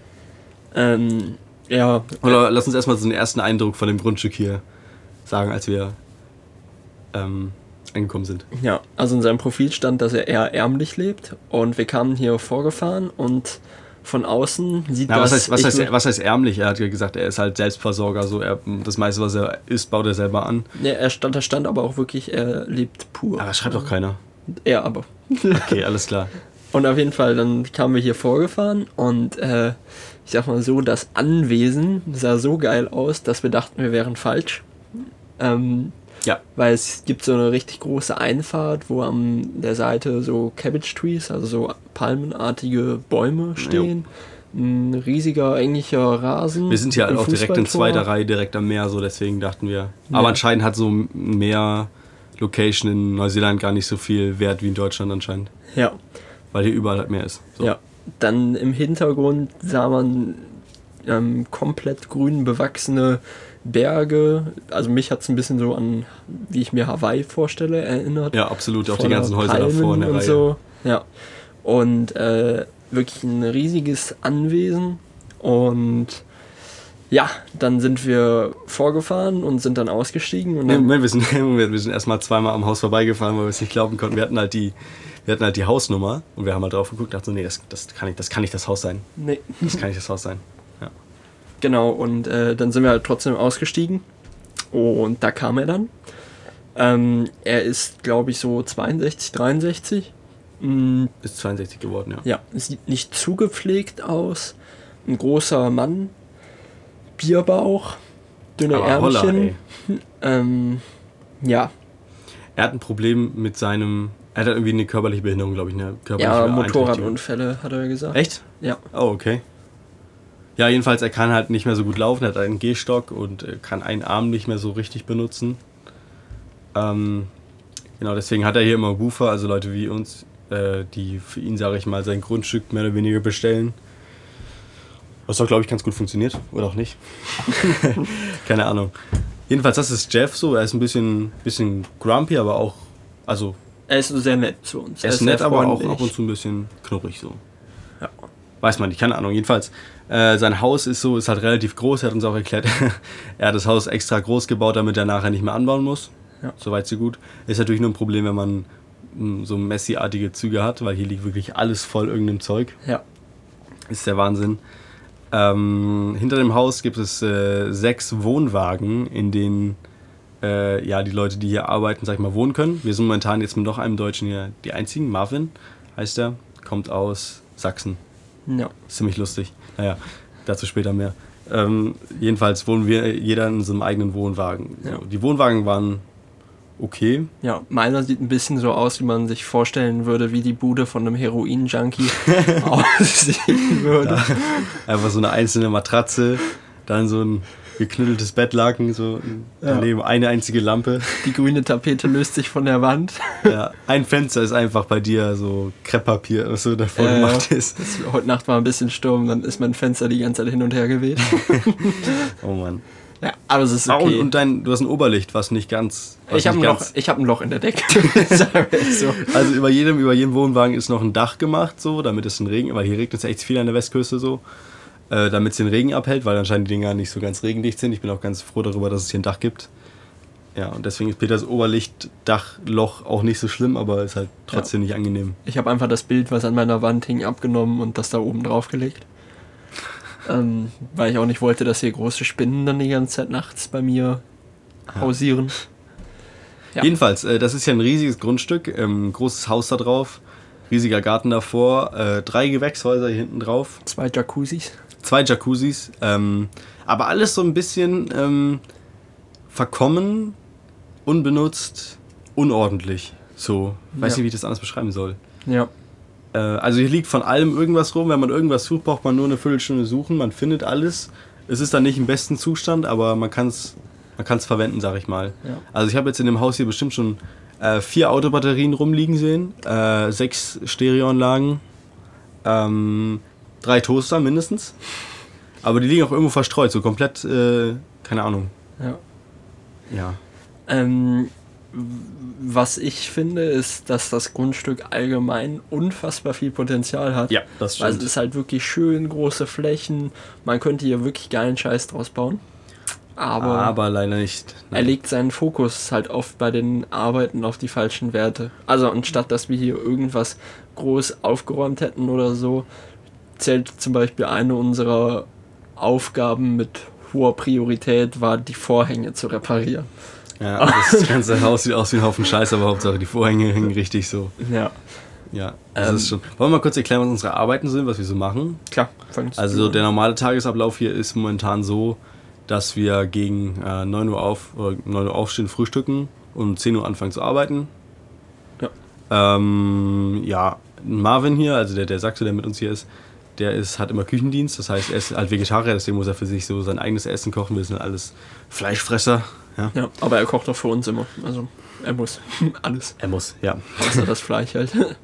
Ähm, ja. Oder lass uns erstmal so einen ersten Eindruck von dem Grundstück hier sagen, als wir ähm, angekommen sind. Ja, also in seinem Profil stand, dass er eher ärmlich lebt und wir kamen hier vorgefahren und von außen sieht Na, was heißt, was, heißt, was heißt ärmlich? Er hat ja gesagt, er ist halt Selbstversorger, so er, das meiste, was er isst, baut er selber an. Ja, er stand, da stand aber auch wirklich, er lebt pur. Aber das schreibt doch keiner. Er aber. Okay, alles klar. Und auf jeden Fall, dann kamen wir hier vorgefahren und äh, ich sag mal so, das Anwesen sah so geil aus, dass wir dachten, wir wären falsch. Ähm, ja. Weil es gibt so eine richtig große Einfahrt, wo an der Seite so Cabbage Trees, also so palmenartige Bäume stehen. Ja. Ein riesiger englischer Rasen. Wir sind ja auch direkt in zweiter Reihe, direkt am Meer, so deswegen dachten wir. Aber ja. anscheinend hat so mehr Location in Neuseeland gar nicht so viel Wert wie in Deutschland anscheinend. Ja. Weil hier überall halt mehr ist. So. Ja. Dann im Hintergrund sah man ähm, komplett grün bewachsene Berge. Also mich hat es ein bisschen so an, wie ich mir Hawaii vorstelle, erinnert. Ja, absolut. Auch die ganzen Häuser Palmen davor in der und Reihe. So. Ja. Und äh, wirklich ein riesiges Anwesen. Und ja, dann sind wir vorgefahren und sind dann ausgestiegen. Und dann Moment, wir sind, wir sind erstmal zweimal am Haus vorbeigefahren, weil wir es nicht glauben konnten. Wir hatten halt die wir hatten halt die Hausnummer und wir haben halt drauf geguckt, dachten so, nee, das, das, kann nicht, das kann nicht das Haus sein. Nee. Das kann nicht das Haus sein. Genau, und äh, dann sind wir halt trotzdem ausgestiegen und da kam er dann. Ähm, er ist, glaube ich, so 62, 63. Mhm. Ist 62 geworden, ja. Ja, sieht nicht zu gepflegt aus. Ein großer Mann, Bierbauch, dünne Aber Ärmchen. Holla, ähm, ja. Er hat ein Problem mit seinem er hat irgendwie eine körperliche Behinderung, glaube ich. Eine körperliche ja, Motorradunfälle, hat er gesagt. Echt? Ja. Oh, okay. Ja, jedenfalls, er kann halt nicht mehr so gut laufen, er hat einen Gehstock und kann einen Arm nicht mehr so richtig benutzen. Ähm, genau, deswegen hat er hier immer Woofer, also Leute wie uns, äh, die für ihn, sage ich mal, sein Grundstück mehr oder weniger bestellen. Was doch, glaube ich, ganz gut funktioniert. Oder auch nicht. Keine Ahnung. Jedenfalls, das ist Jeff so. Er ist ein bisschen, bisschen grumpy, aber auch, also er ist sehr nett zu uns. Er ist, er ist nett, aber auch ab und zu ein bisschen knurrig so. Ja. Weiß man nicht, keine Ahnung. Jedenfalls, äh, sein Haus ist so, ist halt relativ groß. Er hat uns auch erklärt, er hat das Haus extra groß gebaut, damit er nachher nicht mehr anbauen muss. Ja. Soweit so gut. Ist natürlich nur ein Problem, wenn man mh, hm, so Messi-artige Züge hat, weil hier liegt wirklich alles voll irgendeinem Zeug. Ja. Ist der Wahnsinn. Ähm, hinter dem Haus gibt es äh, sechs Wohnwagen, in denen äh, ja, die Leute, die hier arbeiten, sag ich mal, wohnen können. Wir sind momentan jetzt mit noch einem Deutschen hier die einzigen. Marvin heißt er, kommt aus Sachsen. Ja. Ist ziemlich lustig. Naja, dazu später mehr. Ähm, jedenfalls wohnen wir jeder in so einem eigenen Wohnwagen. Ja. Die Wohnwagen waren okay. Ja, meiner sieht ein bisschen so aus, wie man sich vorstellen würde, wie die Bude von einem Heroin-Junkie aussehen würde. Einfach so eine einzelne Matratze, dann so ein geknütteltes Bettlaken, so daneben eine einzige Lampe. Die grüne Tapete löst sich von der Wand. Ja, ein Fenster ist einfach bei dir so Krepppapier, was so davor Äh, gemacht ist. das, heute Nacht war ein bisschen Sturm, dann ist mein Fenster die ganze Zeit hin und her geweht. Oh Mann. ja, aber es ist Ah, okay. und, und dein, du hast ein Oberlicht, was nicht ganz. Was ich habe ein, Loch- ich hab ein Loch in der Decke. So. Also über jedem, über jedem Wohnwagen ist noch ein Dach gemacht, so, damit es den Regen, weil hier regnet es echt viel an der Westküste so, äh, damit es den Regen abhält, weil anscheinend die Dinger nicht so ganz regendicht sind. Ich bin auch ganz froh darüber, dass es hier ein Dach gibt. Ja, und deswegen ist Peters Oberlichtdachloch auch nicht so schlimm, aber ist halt trotzdem nicht angenehm. Ich habe einfach das Bild, was an meiner Wand hing, abgenommen und das da oben drauf gelegt. Ähm, weil ich auch nicht wollte, dass hier große Spinnen dann die ganze Zeit nachts bei mir hausieren. Ja. Jedenfalls, äh, das ist ja ein riesiges Grundstück, ähm, großes Haus da drauf, riesiger Garten davor, äh, drei Gewächshäuser hier hinten drauf, Zwei Jacuzzis. Zwei Jacuzzis, ähm, aber alles so ein bisschen ähm, verkommen, unbenutzt, unordentlich. So, weiß Ja. nicht, wie ich das anders beschreiben soll. Ja. Äh, also hier liegt von allem irgendwas rum. Wenn man irgendwas sucht, braucht man nur eine Viertelstunde suchen. Man findet alles. Es ist dann nicht im besten Zustand, aber man kann es man kann's verwenden, sag ich mal. Ja. Also ich habe jetzt in dem Haus hier bestimmt schon äh, vier Autobatterien rumliegen sehen, äh, sechs Stereoanlagen, ähm, drei Toaster mindestens. Aber die liegen auch irgendwo verstreut, so komplett, äh, keine Ahnung. ja. Ja. Ähm, was ich finde, ist, dass das Grundstück allgemein unfassbar viel Potenzial hat. Ja, das Weil es stimmt. ist halt wirklich schön, große Flächen. Man könnte hier wirklich geilen Scheiß draus bauen. Aber, Aber leider nicht. er legt seinen Fokus halt oft bei den Arbeiten auf die falschen Werte. Also anstatt dass wir hier irgendwas groß aufgeräumt hätten oder so, zählt zum Beispiel eine unserer Aufgaben mit hoher Priorität war, die Vorhänge zu reparieren. Ja, das ganze Haus sieht aus wie ein Haufen Scheiß, aber Hauptsache die Vorhänge hängen richtig so. Ja, Ja, das Ähm, ist schon. Wollen wir mal kurz erklären, was unsere Arbeiten sind, was wir so machen? klar. Also an. der normale Tagesablauf hier ist momentan so, dass wir gegen äh, 9 Uhr auf oder 9 Uhr aufstehen, frühstücken und um 10 Uhr anfangen zu arbeiten. Ja. Ähm, ja, Marvin hier, also der, der Sachse, der mit uns hier ist, der ist, hat immer Küchendienst, das heißt, er ist halt Vegetarier, deswegen muss er für sich so sein eigenes Essen kochen. Wir sind alles Fleischfresser. Ja. Ja, aber er kocht auch für uns immer. Also er muss alles. Er muss, ja. Außer das Fleisch halt.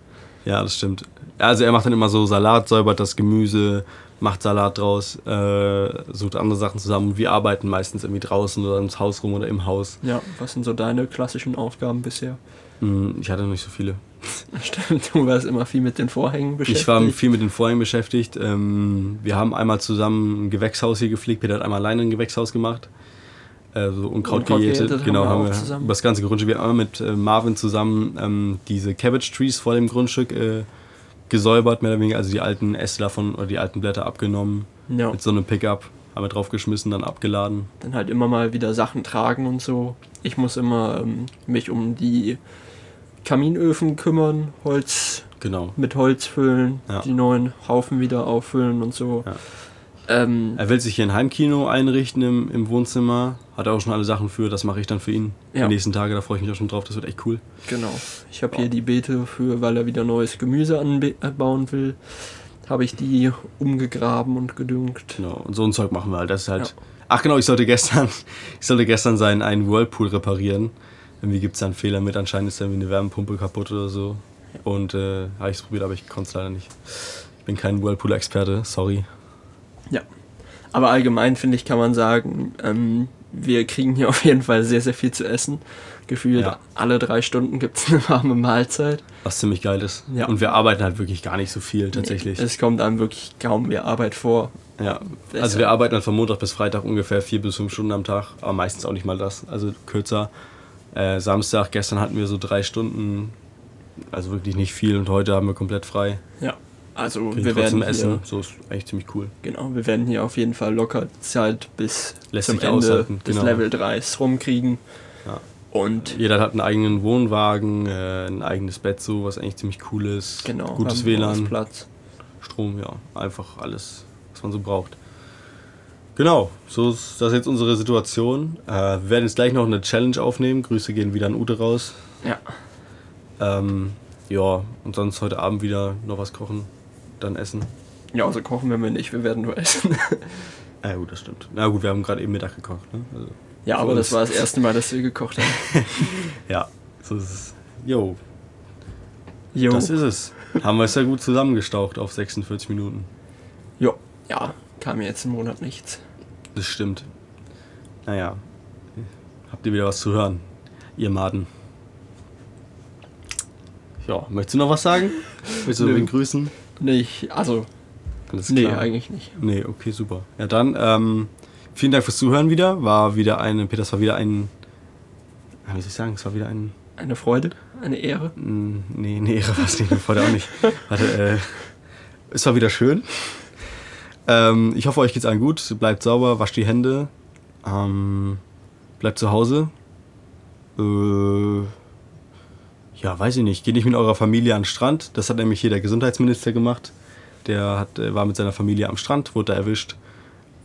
Ja, das stimmt. Also er macht dann immer so Salat, säubert das Gemüse, macht Salat draus, äh, sucht andere Sachen zusammen. Wir arbeiten meistens irgendwie draußen oder ins Haus rum oder im Haus. Ja, was sind so deine klassischen Aufgaben bisher? Hm, Ich hatte noch nicht so viele. Stimmt, du warst immer viel mit den Vorhängen beschäftigt. Ich war viel mit den Vorhängen beschäftigt. Ähm, Wir haben einmal zusammen ein Gewächshaus hier gepflegt. Peter hat einmal alleine ein Gewächshaus gemacht. Äh, So Unkraut, Unkraut gejätet. gejätet Genau, haben wir haben wir über das ganze Grundstück. Wir haben einmal mit äh, Marvin zusammen ähm, diese Cabbage Trees vor dem Grundstück äh, gesäubert, mehr oder weniger. Also die alten Äste davon oder die alten Blätter abgenommen. Ja, Mit so einem Pickup. Wir draufgeschmissen, dann abgeladen. dann halt immer mal wieder Sachen tragen und so. Ich muss immer ähm, mich um die Kaminöfen kümmern, Holz Genau. mit Holz füllen, Ja. die neuen Haufen wieder auffüllen und so. Ja. Ähm, Er will sich hier ein Heimkino einrichten im, im Wohnzimmer. Hat er auch schon alle Sachen für. Das mache ich dann für ihn. Ja. Die nächsten Tage, da freue ich mich auch schon drauf. Das wird echt cool. Genau. Ich habe hier die Beete für, weil er wieder neues Gemüse anbauen will, habe ich die umgegraben und gedüngt. Genau. Und so ein Zeug machen wir halt. Das ist halt. Ja. Ach genau, ich sollte gestern, ich sollte gestern seinen einen Whirlpool reparieren. Irgendwie gibt es da einen Fehler mit. Anscheinend ist da irgendwie eine Wärmepumpe kaputt oder so. Und äh, habe ich es probiert, aber ich konnte es leider nicht. Ich bin kein Whirlpool-Experte, sorry. Ja. Aber allgemein finde ich, kann man sagen, ähm, wir kriegen hier auf jeden Fall sehr, sehr viel zu essen. Gefühlt Ja. alle drei Stunden gibt es eine warme Mahlzeit. Was ziemlich geil ist. Ja. Und wir arbeiten halt wirklich gar nicht so viel tatsächlich. Es kommt einem wirklich kaum mehr Arbeit vor. Ja, also wir arbeiten halt von Montag bis Freitag ungefähr vier bis fünf Stunden am Tag, aber meistens auch nicht mal das, also kürzer. Äh, Samstag, gestern hatten wir so drei Stunden, also wirklich nicht viel und heute haben wir komplett frei. Ja. Also Kriegen wir werden hier, Essen, so ist eigentlich ziemlich cool. genau, wir werden hier auf jeden Fall locker Zeit bis Lässt zum Ende aushalten, des genau. Level 3 rumkriegen. Ja. Und Jeder hat einen eigenen Wohnwagen, äh, ein eigenes Bett so, was eigentlich ziemlich cool ist. genau, Gutes WLAN, Platz. Strom, ja, einfach alles, was man so braucht. Genau, so ist das jetzt unsere Situation. Äh, wir werden jetzt gleich noch eine Challenge aufnehmen. Grüße gehen wieder an Ute raus. Ja. Ähm, ja, und sonst heute Abend wieder noch was kochen, dann essen. Ja, also kochen werden wir nicht, wir werden nur essen. Ja, gut, das stimmt. Na gut, wir haben gerade eben Mittag gekocht. Ne? Also, ja, aber das war das erste Mal, dass wir gekocht haben. Ja, so ist es. Jo, Jo. das ist es. haben wir es ja gut zusammengestaucht auf 46 Minuten. Jo. Ja, kam jetzt im Monat nichts. Das stimmt. Naja, habt ihr wieder was zu hören, ihr Maden. Ja, möchtest du noch was sagen? Willst du wen grüßen? Nicht, also, Alles nee, klar. eigentlich nicht. Nee, okay, super. Ja, dann ähm, vielen Dank fürs Zuhören wieder. War wieder eine, Peter, es war wieder ein, wie soll ich sagen, es war wieder ein, Eine Freude, eine Ehre. nee, eine Ehre war es nicht, eine Freude auch nicht. Warte, äh, es war wieder schön. Ähm, ich hoffe, euch geht's allen gut. Bleibt sauber, wascht die Hände. Ähm, bleibt zu Hause. Äh, ja, weiß ich nicht. Geht nicht mit eurer Familie an den Strand. Das hat nämlich hier der Gesundheitsminister gemacht. Der hat, äh, war mit seiner Familie am Strand, wurde da erwischt.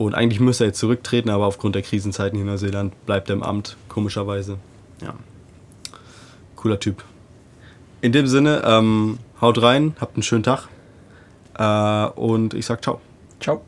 Und eigentlich müsste er jetzt zurücktreten, aber aufgrund der Krisenzeiten hier in Neuseeland bleibt er im Amt, komischerweise. Ja. Cooler Typ. In dem Sinne, ähm, haut rein, habt einen schönen Tag. Äh, und ich sag ciao. Ciao.